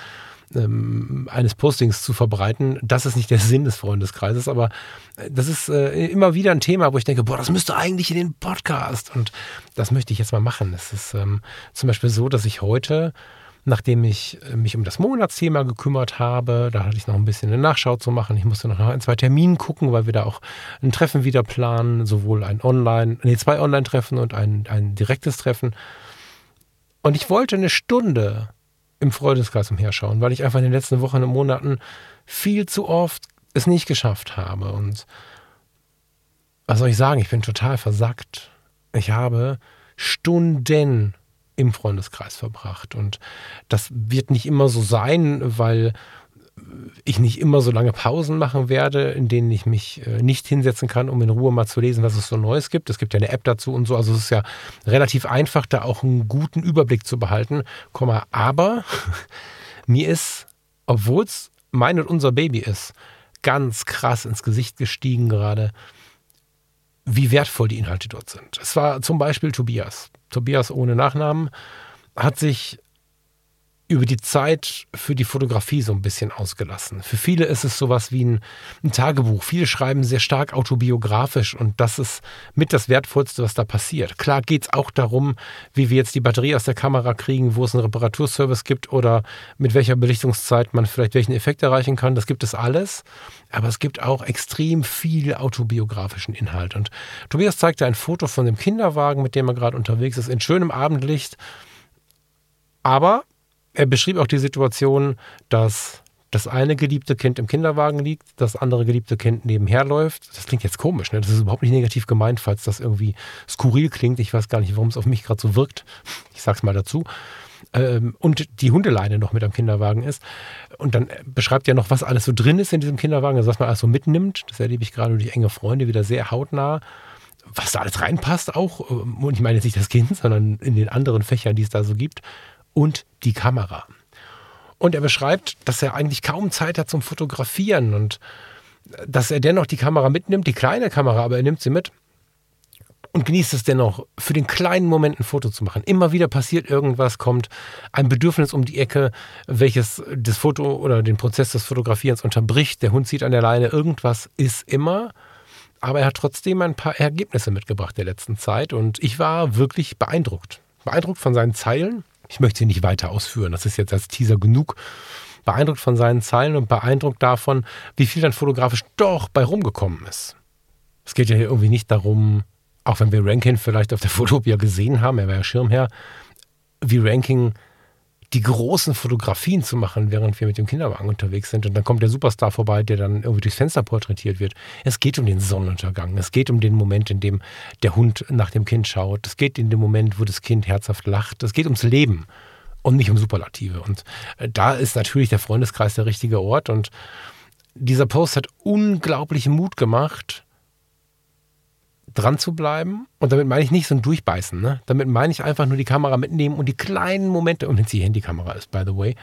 ähm, eines Postings zu verbreiten. Das ist nicht der Sinn des Freundeskreises, aber äh, das ist äh, immer wieder ein Thema, wo ich denke, boah, das müsste eigentlich in den Podcast. Und das möchte ich jetzt mal machen. Es ist ähm, zum Beispiel so, dass ich heute nachdem ich äh, mich um das Monatsthema gekümmert habe. Da hatte ich noch ein bisschen eine Nachschau zu machen. Ich musste noch ein, zwei Terminen gucken, weil wir da auch ein Treffen wieder planen, sowohl ein Online, nee, zwei Online-Treffen und ein, ein direktes Treffen. Und ich wollte eine Stunde im Freundeskreis umherschauen, weil ich einfach in den letzten Wochen und Monaten viel zu oft es nicht geschafft habe. Und was soll ich sagen? Ich bin total versackt. Ich habe Stunden im Freundeskreis verbracht. Und das wird nicht immer so sein, weil ich nicht immer so lange Pausen machen werde, in denen ich mich äh, nicht hinsetzen kann, um in Ruhe mal zu lesen, was es so Neues gibt. Es gibt ja eine App dazu und so. Also es ist ja relativ einfach, da auch einen guten Überblick zu behalten. Aber mir ist, obwohl es mein und unser Baby ist, ganz krass ins Gesicht gestiegen gerade, wie wertvoll die Inhalte dort sind. Es war zum Beispiel Tobias. Tobias ohne Nachnamen hat sich über die Zeit für die Fotografie so ein bisschen ausgelassen. Für viele ist es sowas wie ein, ein, Tagebuch. Viele schreiben sehr stark autobiografisch und das ist mit das Wertvollste, was da passiert. Klar geht es auch darum, wie wir jetzt die Batterie aus der Kamera kriegen, wo es einen Reparaturservice gibt oder mit welcher Belichtungszeit man vielleicht welchen Effekt erreichen kann. Das gibt es alles. Aber es gibt auch extrem viel autobiografischen Inhalt. Und Tobias zeigte ein Foto von dem Kinderwagen, mit dem er gerade unterwegs ist, in schönem Abendlicht. Aber er beschrieb auch die Situation, dass das eine geliebte Kind im Kinderwagen liegt, das andere geliebte Kind nebenher läuft. Das klingt jetzt komisch, ne? Das ist überhaupt nicht negativ gemeint, falls das irgendwie skurril klingt. Ich weiß gar nicht, warum es auf mich gerade so wirkt. Ich sag's mal dazu. Ähm, und die Hundeleine noch mit am Kinderwagen ist. Und dann beschreibt er noch, was alles so drin ist in diesem Kinderwagen, also was man alles so mitnimmt. Das erlebe ich gerade durch enge Freunde wieder sehr hautnah. Was da alles reinpasst auch. Und ich meine jetzt nicht das Kind, sondern in den anderen Fächern, die es da so gibt und die Kamera. Und er beschreibt, dass er eigentlich kaum Zeit hat zum Fotografieren und dass er dennoch die Kamera mitnimmt, die kleine Kamera, aber er nimmt sie mit und genießt es dennoch, für den kleinen Moment ein Foto zu machen. Immer wieder passiert irgendwas, kommt ein Bedürfnis um die Ecke, welches das Foto oder den Prozess des Fotografierens unterbricht. Der Hund zieht an der Leine, irgendwas ist immer. Aber er hat trotzdem ein paar Ergebnisse mitgebracht der letzten Zeit und ich war wirklich beeindruckt. Beeindruckt von seinen Zeilen, ich möchte sie nicht weiter ausführen. Das ist jetzt als Teaser genug. Beeindruckt von seinen Zeilen und beeindruckt davon, wie viel dann fotografisch doch bei rumgekommen ist. Es geht ja hier irgendwie nicht darum, auch wenn wir Ranking vielleicht auf der Fotopia gesehen haben, er war ja Schirmherr, wie Ranking die großen Fotografien zu machen, während wir mit dem Kinderwagen unterwegs sind. Und dann kommt der Superstar vorbei, der dann irgendwie durchs Fenster porträtiert wird. Es geht um den Sonnenuntergang. Es geht um den Moment, in dem der Hund nach dem Kind schaut. Es geht in dem Moment, wo das Kind herzhaft lacht. Es geht ums Leben. und nicht um Superlative. Und äh, da ist natürlich der Freundeskreis der richtige Ort. Und dieser Post hat unglaublichen Mut gemacht, dran zu bleiben. Und damit meine ich nicht so ein Durchbeißen. Ne? Damit meine ich einfach nur die Kamera mitnehmen und die kleinen Momente, und wenn es die Handykamera ist, by the way,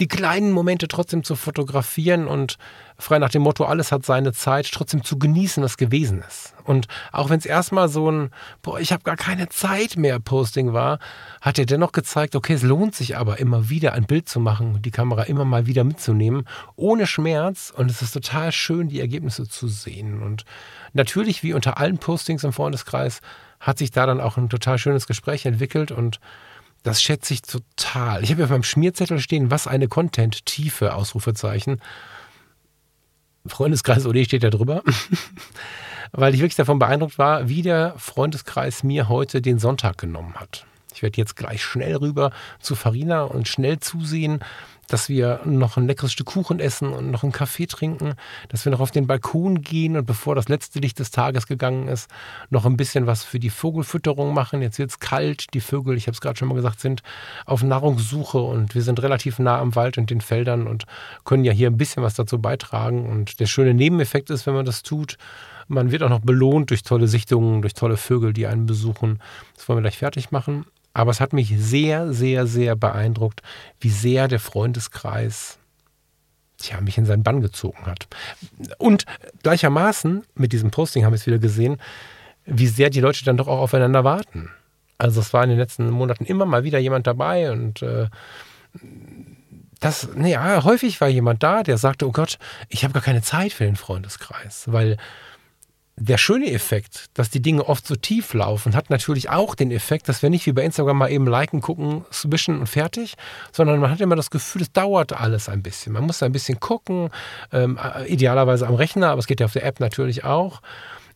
die kleinen Momente trotzdem zu fotografieren und frei nach dem Motto, alles hat seine Zeit, trotzdem zu genießen, was gewesen ist. Und auch wenn es erstmal so ein, boah, ich habe gar keine Zeit mehr Posting war, hat er dennoch gezeigt, okay, es lohnt sich aber immer wieder ein Bild zu machen und die Kamera immer mal wieder mitzunehmen, ohne Schmerz. Und es ist total schön, die Ergebnisse zu sehen. Und natürlich, wie unter allen Postings im Freundeskreis, hat sich da dann auch ein total schönes Gespräch entwickelt und das schätze ich total. Ich habe ja auf meinem Schmierzettel stehen, was eine Content-Tiefe, Ausrufezeichen. Freundeskreis OD steht da drüber. Weil ich wirklich davon beeindruckt war, wie der Freundeskreis mir heute den Sonntag genommen hat. Ich werde jetzt gleich schnell rüber zu Farina und schnell zusehen, dass wir noch ein leckeres Stück Kuchen essen und noch einen Kaffee trinken, dass wir noch auf den Balkon gehen und bevor das letzte Licht des Tages gegangen ist, noch ein bisschen was für die Vogelfütterung machen. Jetzt wird es kalt, die Vögel, ich habe es gerade schon mal gesagt, sind auf Nahrungssuche und wir sind relativ nah am Wald und den Feldern und können ja hier ein bisschen was dazu beitragen. Und der schöne Nebeneffekt ist, wenn man das tut, man wird auch noch belohnt durch tolle Sichtungen, durch tolle Vögel, die einen besuchen. Das wollen wir gleich fertig machen. Aber es hat mich sehr, sehr, sehr beeindruckt, wie sehr der Freundeskreis tja, mich in seinen Bann gezogen hat. Und gleichermaßen, mit diesem Posting haben wir es wieder gesehen, wie sehr die Leute dann doch auch aufeinander warten. Also es war in den letzten Monaten immer mal wieder jemand dabei und äh, das, naja, häufig war jemand da, der sagte, oh Gott, ich habe gar keine Zeit für den Freundeskreis, weil der schöne Effekt, dass die Dinge oft so tief laufen, hat natürlich auch den Effekt, dass wir nicht wie bei Instagram mal eben liken, gucken, swischen und fertig, sondern man hat immer das Gefühl, es dauert alles ein bisschen. Man muss ein bisschen gucken, ähm, idealerweise am Rechner, aber es geht ja auf der App natürlich auch.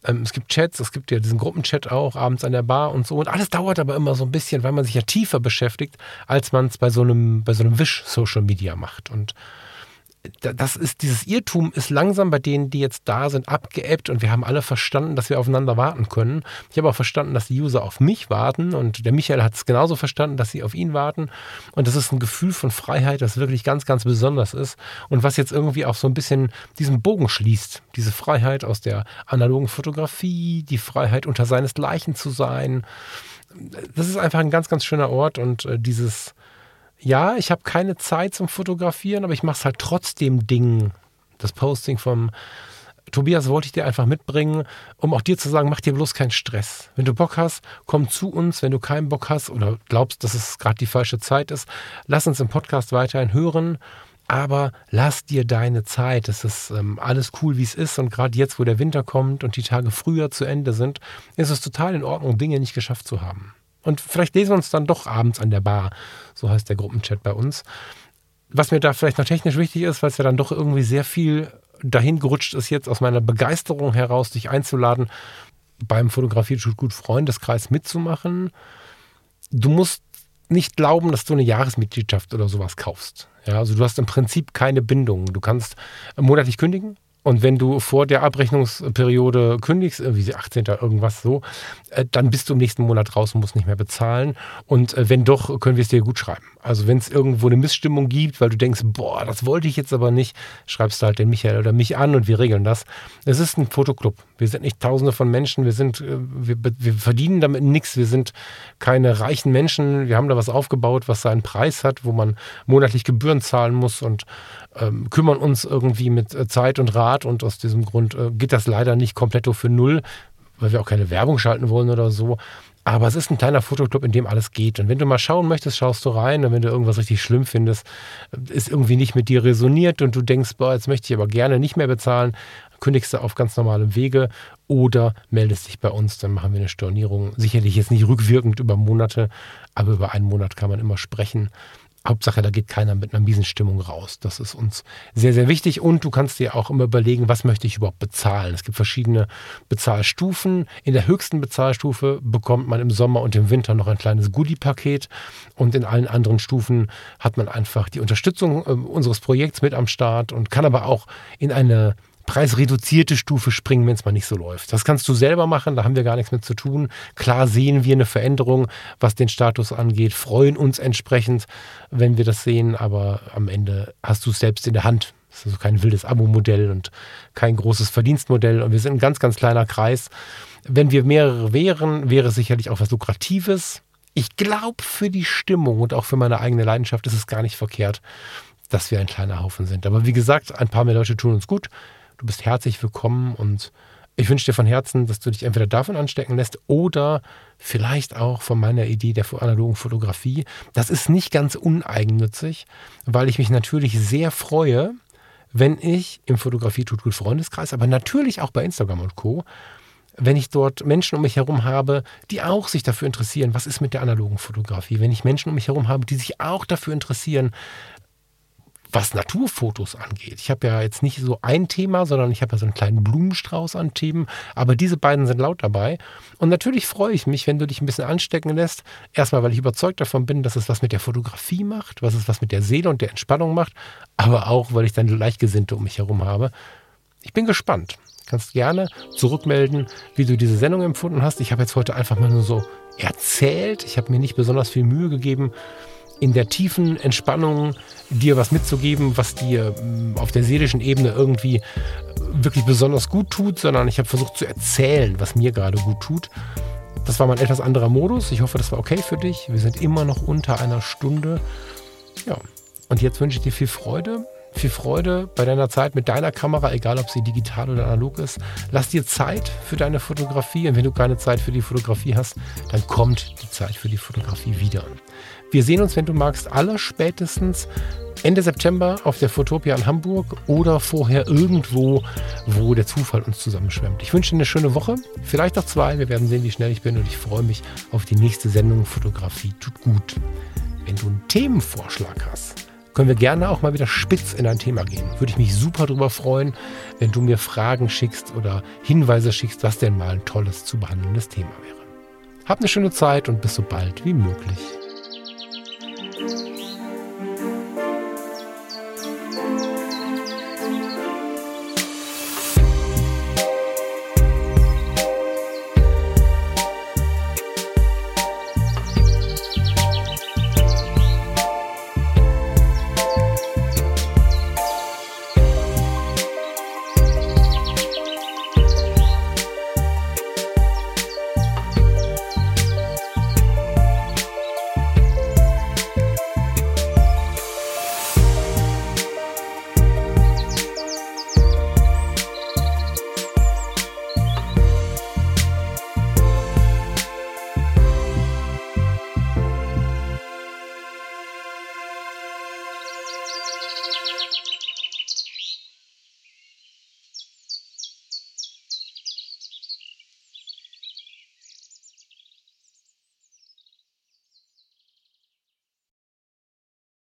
Ähm, es gibt Chats, es gibt ja diesen Gruppenchat auch abends an der Bar und so. Und alles dauert aber immer so ein bisschen, weil man sich ja tiefer beschäftigt, als man es bei so einem, so einem Wish-Social Media macht. Und das ist, dieses Irrtum ist langsam bei denen, die jetzt da sind, abgeebbt und wir haben alle verstanden, dass wir aufeinander warten können. Ich habe auch verstanden, dass die User auf mich warten und der Michael hat es genauso verstanden, dass sie auf ihn warten. Und das ist ein Gefühl von Freiheit, das wirklich ganz, ganz besonders ist und was jetzt irgendwie auch so ein bisschen diesen Bogen schließt. Diese Freiheit aus der analogen Fotografie, die Freiheit unter seinesgleichen zu sein. Das ist einfach ein ganz, ganz schöner Ort und äh, dieses ja, ich habe keine Zeit zum Fotografieren, aber ich mache es halt trotzdem Ding. Das Posting vom Tobias wollte ich dir einfach mitbringen, um auch dir zu sagen, mach dir bloß keinen Stress. Wenn du Bock hast, komm zu uns. Wenn du keinen Bock hast oder glaubst, dass es gerade die falsche Zeit ist, lass uns im Podcast weiterhin hören. Aber lass dir deine Zeit. Es ist ähm, alles cool, wie es ist. Und gerade jetzt, wo der Winter kommt und die Tage früher zu Ende sind, ist es total in Ordnung, Dinge nicht geschafft zu haben. Und vielleicht lesen wir uns dann doch abends an der Bar. So heißt der Gruppenchat bei uns. Was mir da vielleicht noch technisch wichtig ist, weil es ja dann doch irgendwie sehr viel dahin gerutscht ist, jetzt aus meiner Begeisterung heraus, dich einzuladen, beim Fotografie tut gut Freundeskreis mitzumachen. Du musst nicht glauben, dass du eine Jahresmitgliedschaft oder sowas kaufst. Ja, also du hast im Prinzip keine Bindung. Du kannst monatlich kündigen, und wenn du vor der Abrechnungsperiode kündigst, irgendwie 18. irgendwas so, äh, dann bist du im nächsten Monat raus und musst nicht mehr bezahlen. Und äh, wenn doch, können wir es dir gut schreiben. Also wenn es irgendwo eine Missstimmung gibt, weil du denkst, boah, das wollte ich jetzt aber nicht, schreibst du halt den Michael oder mich an und wir regeln das. Es ist ein Fotoclub. Wir sind nicht tausende von Menschen, wir sind, äh, wir, wir verdienen damit nichts, wir sind keine reichen Menschen, wir haben da was aufgebaut, was seinen Preis hat, wo man monatlich Gebühren zahlen muss und ähm, kümmern uns irgendwie mit äh, Zeit und Rat und aus diesem Grund äh, geht das leider nicht komplett für null, weil wir auch keine Werbung schalten wollen oder so. Aber es ist ein kleiner Fotoclub, in dem alles geht. Und wenn du mal schauen möchtest, schaust du rein. Und wenn du irgendwas richtig schlimm findest, äh, ist irgendwie nicht mit dir resoniert und du denkst, boah, jetzt möchte ich aber gerne nicht mehr bezahlen, kündigst du auf ganz normalem Wege oder meldest dich bei uns, dann machen wir eine Stornierung. Sicherlich jetzt nicht rückwirkend über Monate, aber über einen Monat kann man immer sprechen. Hauptsache, da geht keiner mit einer miesen Stimmung raus. Das ist uns sehr, sehr wichtig. Und du kannst dir auch immer überlegen, was möchte ich überhaupt bezahlen. Es gibt verschiedene Bezahlstufen. In der höchsten Bezahlstufe bekommt man im Sommer und im Winter noch ein kleines Goodie-Paket. Und in allen anderen Stufen hat man einfach die Unterstützung äh, unseres Projekts mit am Start und kann aber auch in eine preisreduzierte Stufe springen, wenn es mal nicht so läuft. Das kannst du selber machen, da haben wir gar nichts mit zu tun. Klar sehen wir eine Veränderung, was den Status angeht, freuen uns entsprechend, wenn wir das sehen, aber am Ende hast du es selbst in der Hand. Das ist also kein wildes Abo-Modell und kein großes Verdienstmodell und wir sind ein ganz, ganz kleiner Kreis. Wenn wir mehrere wären, wäre es sicherlich auch was Lukratives. Ich glaube, für die Stimmung und auch für meine eigene Leidenschaft ist es gar nicht verkehrt, dass wir ein kleiner Haufen sind. Aber wie gesagt, ein paar mehr Leute tun uns gut. Du bist herzlich willkommen und ich wünsche dir von Herzen, dass du dich entweder davon anstecken lässt oder vielleicht auch von meiner Idee der analogen Fotografie. Das ist nicht ganz uneigennützig, weil ich mich natürlich sehr freue, wenn ich im Fotografie tut gut Freundeskreis, aber natürlich auch bei Instagram und Co wenn ich dort Menschen um mich herum habe, die auch sich dafür interessieren, was ist mit der analogen Fotografie, wenn ich Menschen um mich herum habe, die sich auch dafür interessieren, was Naturfotos angeht. Ich habe ja jetzt nicht so ein Thema, sondern ich habe ja so einen kleinen Blumenstrauß an Themen, aber diese beiden sind laut dabei. Und natürlich freue ich mich, wenn du dich ein bisschen anstecken lässt. Erstmal, weil ich überzeugt davon bin, dass es was mit der Fotografie macht, was es was mit der Seele und der Entspannung macht, aber auch, weil ich dann Gleichgesinnte um mich herum habe. Ich bin gespannt. Kannst gerne zurückmelden, wie du diese Sendung empfunden hast. Ich habe jetzt heute einfach mal nur so erzählt. Ich habe mir nicht besonders viel Mühe gegeben, in der tiefen Entspannung dir was mitzugeben, was dir mm, auf der seelischen Ebene irgendwie wirklich besonders gut tut, sondern ich habe versucht zu erzählen, was mir gerade gut tut. Das war mal ein etwas anderer Modus. Ich hoffe, das war okay für dich. Wir sind immer noch unter einer Stunde. Ja, und jetzt wünsche ich dir viel Freude viel Freude bei deiner Zeit mit deiner Kamera, egal ob sie digital oder analog ist. Lass dir Zeit für deine Fotografie und wenn du keine Zeit für die Fotografie hast, dann kommt die Zeit für die Fotografie wieder. Wir sehen uns, wenn du magst, aller spätestens Ende September auf der Fotopia in Hamburg oder vorher irgendwo, wo der Zufall uns zusammenschwemmt. Ich wünsche dir eine schöne Woche, vielleicht auch zwei. Wir werden sehen, wie schnell ich bin und ich freue mich auf die nächste Sendung Fotografie tut gut. Wenn du einen Themenvorschlag hast, können wir gerne auch mal wieder spitz in ein Thema gehen. Würde ich mich super darüber freuen, wenn du mir Fragen schickst oder Hinweise schickst, was denn mal ein tolles zu behandelndes Thema wäre. Hab eine schöne Zeit und bis so bald wie möglich.